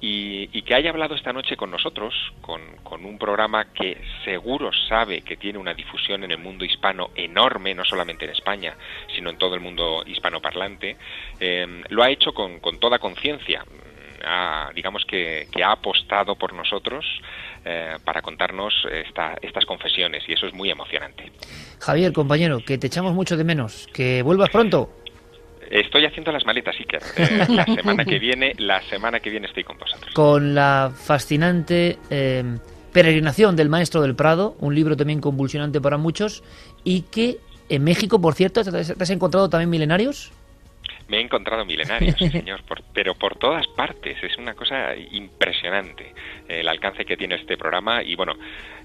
y, que haya hablado esta noche con nosotros, con, un programa que seguro sabe que tiene una difusión en el mundo hispano enorme, no solamente en España, sino en todo el mundo hispanoparlante, lo ha hecho con toda conciencia. Mm, digamos que, ha apostado por nosotros eh, para contarnos estas confesiones y eso es muy emocionante. Javier, compañero, que te echamos mucho de menos, que vuelvas pronto. Estoy haciendo las maletas, Iker. Eh, la semana que viene, la semana que viene estoy con vosotros. Con la fascinante eh, peregrinación del Maestro del Prado, un libro también convulsionante para muchos y que en México, por cierto, ¿te has encontrado también milenarios? Me he encontrado milenarios, señor, pero por todas partes. Es una cosa impresionante el alcance que tiene este programa. Y bueno,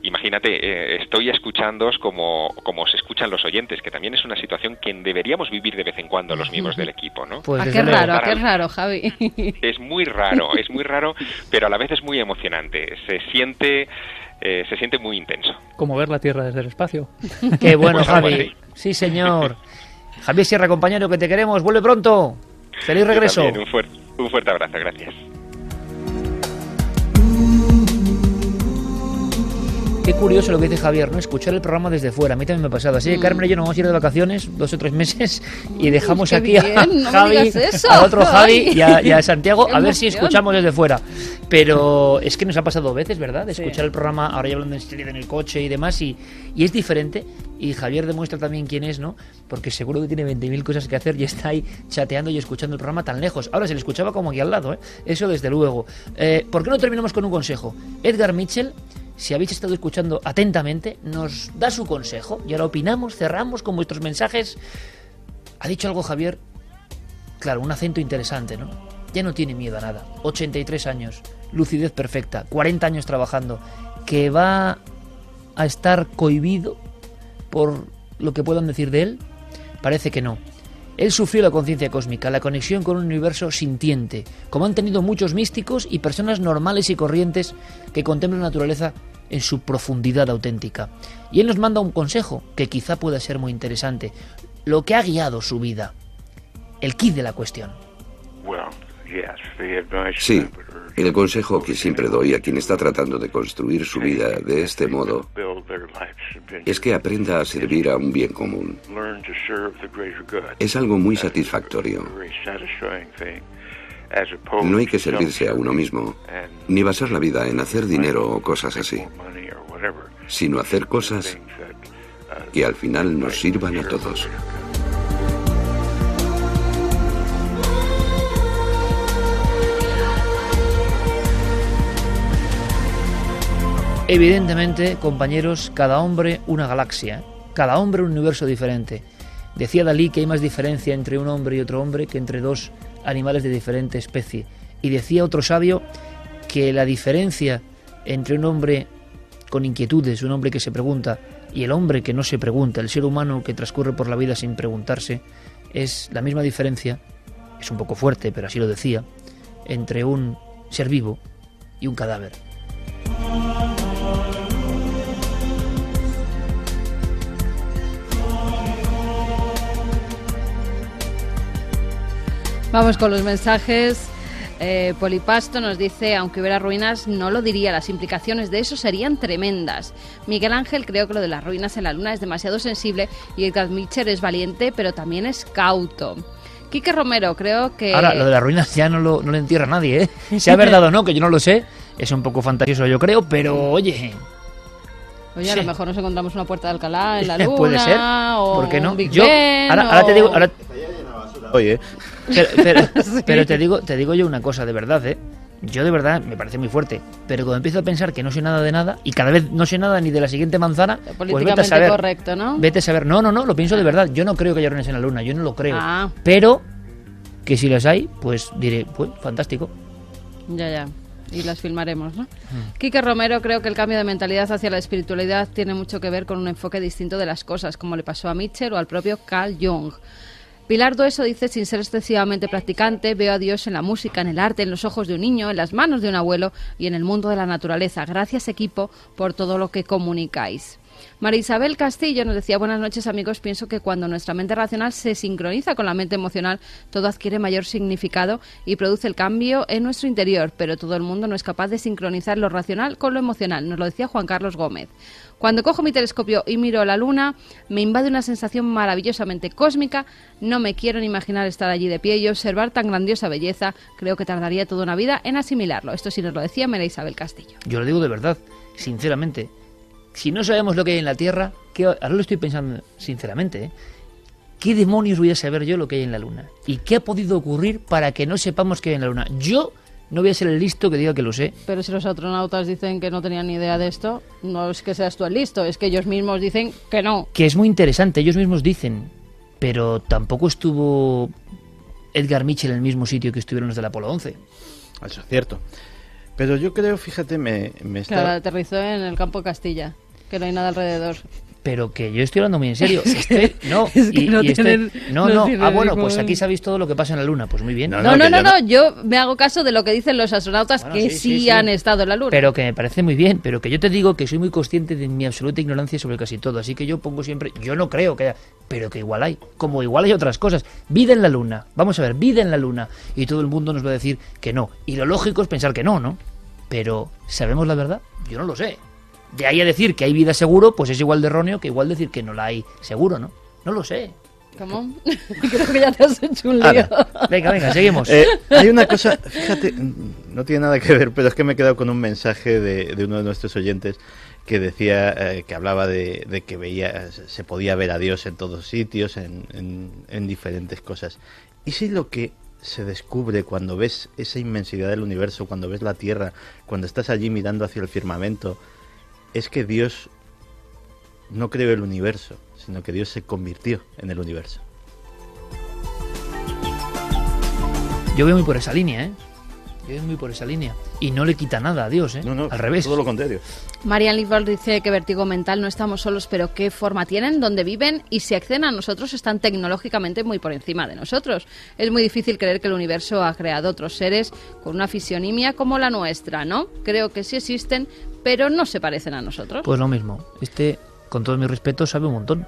imagínate, eh, estoy escuchándoos como, como se escuchan los oyentes, que también es una situación que deberíamos vivir de vez en cuando los miembros del equipo, ¿no? Pues qué raro, qué raro, Javi. Es muy raro, es muy raro, pero a la vez es muy emocionante. Se siente... Eh, se siente muy intenso. Como ver la Tierra desde el espacio. Qué bueno, pues Javi. Sí, señor. Javier Sierra, compañero, que te queremos. Vuelve pronto. Feliz regreso. un, fuerte, un fuerte abrazo. Gracias. Qué curioso lo que dice Javier, ¿no? Escuchar el programa desde fuera. A mí también me ha pasado. Así que. Carmen y yo nos vamos a ir de vacaciones dos o tres meses y dejamos aquí a Javi, a otro Javi y a, Santiago a ver si escuchamos desde fuera. Pero es que nos ha pasado dos veces, ¿verdad? De escuchar el programa, ahora ya hablando en serio en el coche y demás, y, y es diferente. Y Javier demuestra también quién es, ¿no? Porque seguro que tiene 20.000 cosas que hacer y está ahí chateando y escuchando el programa tan lejos. Ahora se le escuchaba como aquí al lado, ¿eh? Eso desde luego. Eh, ¿Por qué no terminamos con un consejo? Edgar Mitchell si habéis estado escuchando atentamente, nos da su consejo y ahora opinamos, cerramos con vuestros mensajes. Ha dicho algo Javier, claro, un acento interesante, ¿no? Ya no tiene miedo a nada. 83 años, lucidez perfecta, 40 años trabajando, que va a estar cohibido por lo que puedan decir de él. Parece que no. Él sufrió la conciencia cósmica, la conexión con un universo sintiente, como han tenido muchos místicos y personas normales y corrientes que contemplan la naturaleza en su profundidad auténtica. Y él nos manda un consejo que quizá pueda ser muy interesante, lo que ha guiado su vida, el kit de la cuestión. Sí, el consejo que siempre doy a quien está tratando de construir su vida de este modo es que aprenda a servir a un bien común. Es algo muy satisfactorio. No hay que servirse a uno mismo, ni basar la vida en hacer dinero o cosas así, sino hacer cosas que al final nos sirvan a todos. Evidentemente, compañeros, cada hombre una galaxia, cada hombre un universo diferente. Decía Dalí que hay más diferencia entre un hombre y otro hombre que entre dos animales de diferente especie. Y decía otro sabio que la diferencia entre un hombre con inquietudes, un hombre que se pregunta, y el hombre que no se pregunta, el ser humano que transcurre por la vida sin preguntarse, es la misma diferencia, es un poco fuerte, pero así lo decía, entre un ser vivo y un cadáver. Vamos con los mensajes. Eh, Polipasto nos dice, aunque hubiera ruinas, no lo diría, las implicaciones de eso serían tremendas. Miguel Ángel, creo que lo de las ruinas en la luna es demasiado sensible y Edgar Mitchell es valiente, pero también es cauto. Quique Romero, creo que... Ahora, lo de las ruinas ya no lo, no lo entierra nadie, ¿eh? Sea verdad o no, que yo no lo sé, es un poco fantasioso yo creo, pero oye... Oye, a lo mejor nos encontramos una puerta de Alcalá en la luna. Puede ser. ¿Por qué no? yo, Ben, ahora, ahora te digo, ahora, Oye, pero, pero- pero te digo, te digo yo una cosa de verdad, ¿eh? Yo de verdad me parece muy fuerte, pero cuando empiezo a pensar que no sé nada de nada y cada vez no sé nada ni de la siguiente manzana, pues vete a Políticamente saber. correcto, ¿no? Vete a saber. No, no, no, lo pienso de verdad. Yo no creo que haya en la luna, yo no lo creo. Ah. Pero que si las hay, pues diré, pues fantástico. Ya, ya. Y las filmaremos, ¿no? Quique Romero, creo que el cambio de mentalidad hacia la espiritualidad tiene mucho que ver con un enfoque distinto de las cosas, como le pasó a Mitchell o al propio Carl Jung. Pilar Dueso dice, sin ser excesivamente practicante, veo a Dios en la música, en el arte, en los ojos de un niño, en las manos de un abuelo y en el mundo de la naturaleza. Gracias equipo por todo lo que comunicáis. María Isabel Castillo nos decía, buenas noches amigos, pienso que cuando nuestra mente racional se sincroniza con la mente emocional, todo adquiere mayor significado y produce el cambio en nuestro interior, pero todo el mundo no es capaz de sincronizar lo racional con lo emocional, nos lo decía Juan Carlos Gómez. Cuando cojo mi telescopio y miro la luna, me invade una sensación maravillosamente cósmica, no me quiero ni imaginar estar allí de pie y observar tan grandiosa belleza, creo que tardaría toda una vida en asimilarlo. Esto sí nos lo decía María Isabel Castillo. Yo lo digo de verdad, sinceramente. Si no sabemos lo que hay en la Tierra, ¿qué- ahora lo estoy pensando sinceramente, ¿eh? ¿qué demonios voy a saber yo lo que hay en la Luna? ¿Y qué ha podido ocurrir para que no sepamos qué hay en la Luna? Yo no voy a ser el listo que diga que lo sé. Pero si los astronautas dicen que no tenían ni idea de esto, no es que seas tú el listo, es que ellos mismos dicen que no. Que es muy interesante, ellos mismos dicen, pero tampoco estuvo Edgar Mitchell en el mismo sitio que estuvieron los del Apolo 11. eso es cierto. Pero yo creo, fíjate, me, me está... Claro, aterrizó en el campo de Castilla, que no hay nada alrededor. Pero que yo estoy hablando muy en serio. Estoy- no, Es que y- no y estoy- tienen- no, no no. tienen Ah, bueno, pues aquí sabéis todo lo que pasa en la Luna. Pues muy bien. No, No, no, no, yo no, yo me hago caso de lo que dicen los astronautas Bueno, que sí, sí, sí, sí. han estado en la Luna. Pero que me parece muy bien, pero que yo te digo que soy muy consciente de mi absoluta ignorancia sobre casi todo, así que yo pongo siempre, yo no creo que haya, pero que igual hay, como igual hay otras cosas. Vida en la luna, vamos a ver, vida en la luna, y todo el mundo nos va a decir que no, y lo lógico es pensar que no, ¿no? Pero, ¿sabemos la verdad? Yo no lo sé. De ahí a decir que hay vida seguro, pues es igual de erróneo que igual decir que no la hay seguro, ¿no? No lo sé. ¿Cómo? Creo que ya te has hecho un lío. Venga, venga, seguimos. Eh, hay una cosa, fíjate, no tiene nada que ver, pero es que me he quedado con un mensaje de, de uno de nuestros oyentes que decía, eh, que hablaba de, de que veía, se podía ver a Dios en todos sitios, en, en- en diferentes cosas. ¿Y si lo que se descubre cuando ves esa inmensidad del universo, cuando ves la Tierra, cuando estás allí mirando hacia el firmamento, es que Dios no creó el universo, sino que Dios se convirtió en el universo? Yo voy muy por esa línea, ¿eh? Yo voy muy por esa línea. Y no le quita nada a Dios, ¿eh? No, no, Al revés. Todo lo contrario. Marian Liebald dice que vértigo mental no estamos solos, pero qué forma tienen, dónde viven y si acceden a nosotros están tecnológicamente muy por encima de nosotros. Es muy difícil creer que el universo ha creado otros seres con una fisionimia como la nuestra, ¿no? Creo que sí existen, pero no se parecen a nosotros. Pues lo mismo. Este, con todo mi respeto, sabe un montón.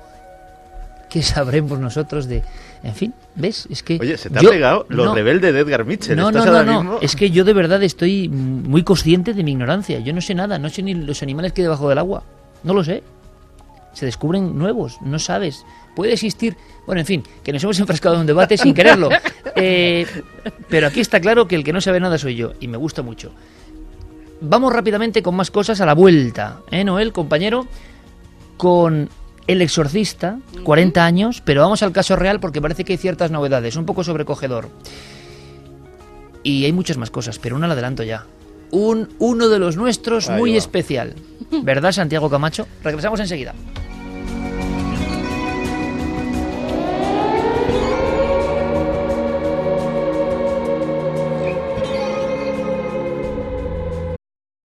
¿Qué sabremos nosotros de...? En fin, ¿ves? Es que... Oye, se te yo- ha pegado lo no, rebelde de Edgar Mitchell. No, no, no, ahora no. mismo- Es que yo de verdad estoy muy consciente de mi ignorancia. Yo no sé nada. No sé ni los animales que hay debajo del agua. No lo sé. Se descubren nuevos. No sabes. Puede existir... Bueno, en fin, que nos hemos enfrascado en un debate sin quererlo. Eh, pero aquí está claro que el que no sabe nada soy yo. Y me gusta mucho. Vamos rápidamente con más cosas a la vuelta. ¿Eh, Noel, compañero? Con El Exorcista, 40 años, pero vamos al caso real porque parece que hay ciertas novedades, un poco sobrecogedor. Y hay muchas más cosas, pero una la adelanto ya. Un uno de los nuestros muy especial. ¿Verdad, Santiago Camacho? Regresamos enseguida.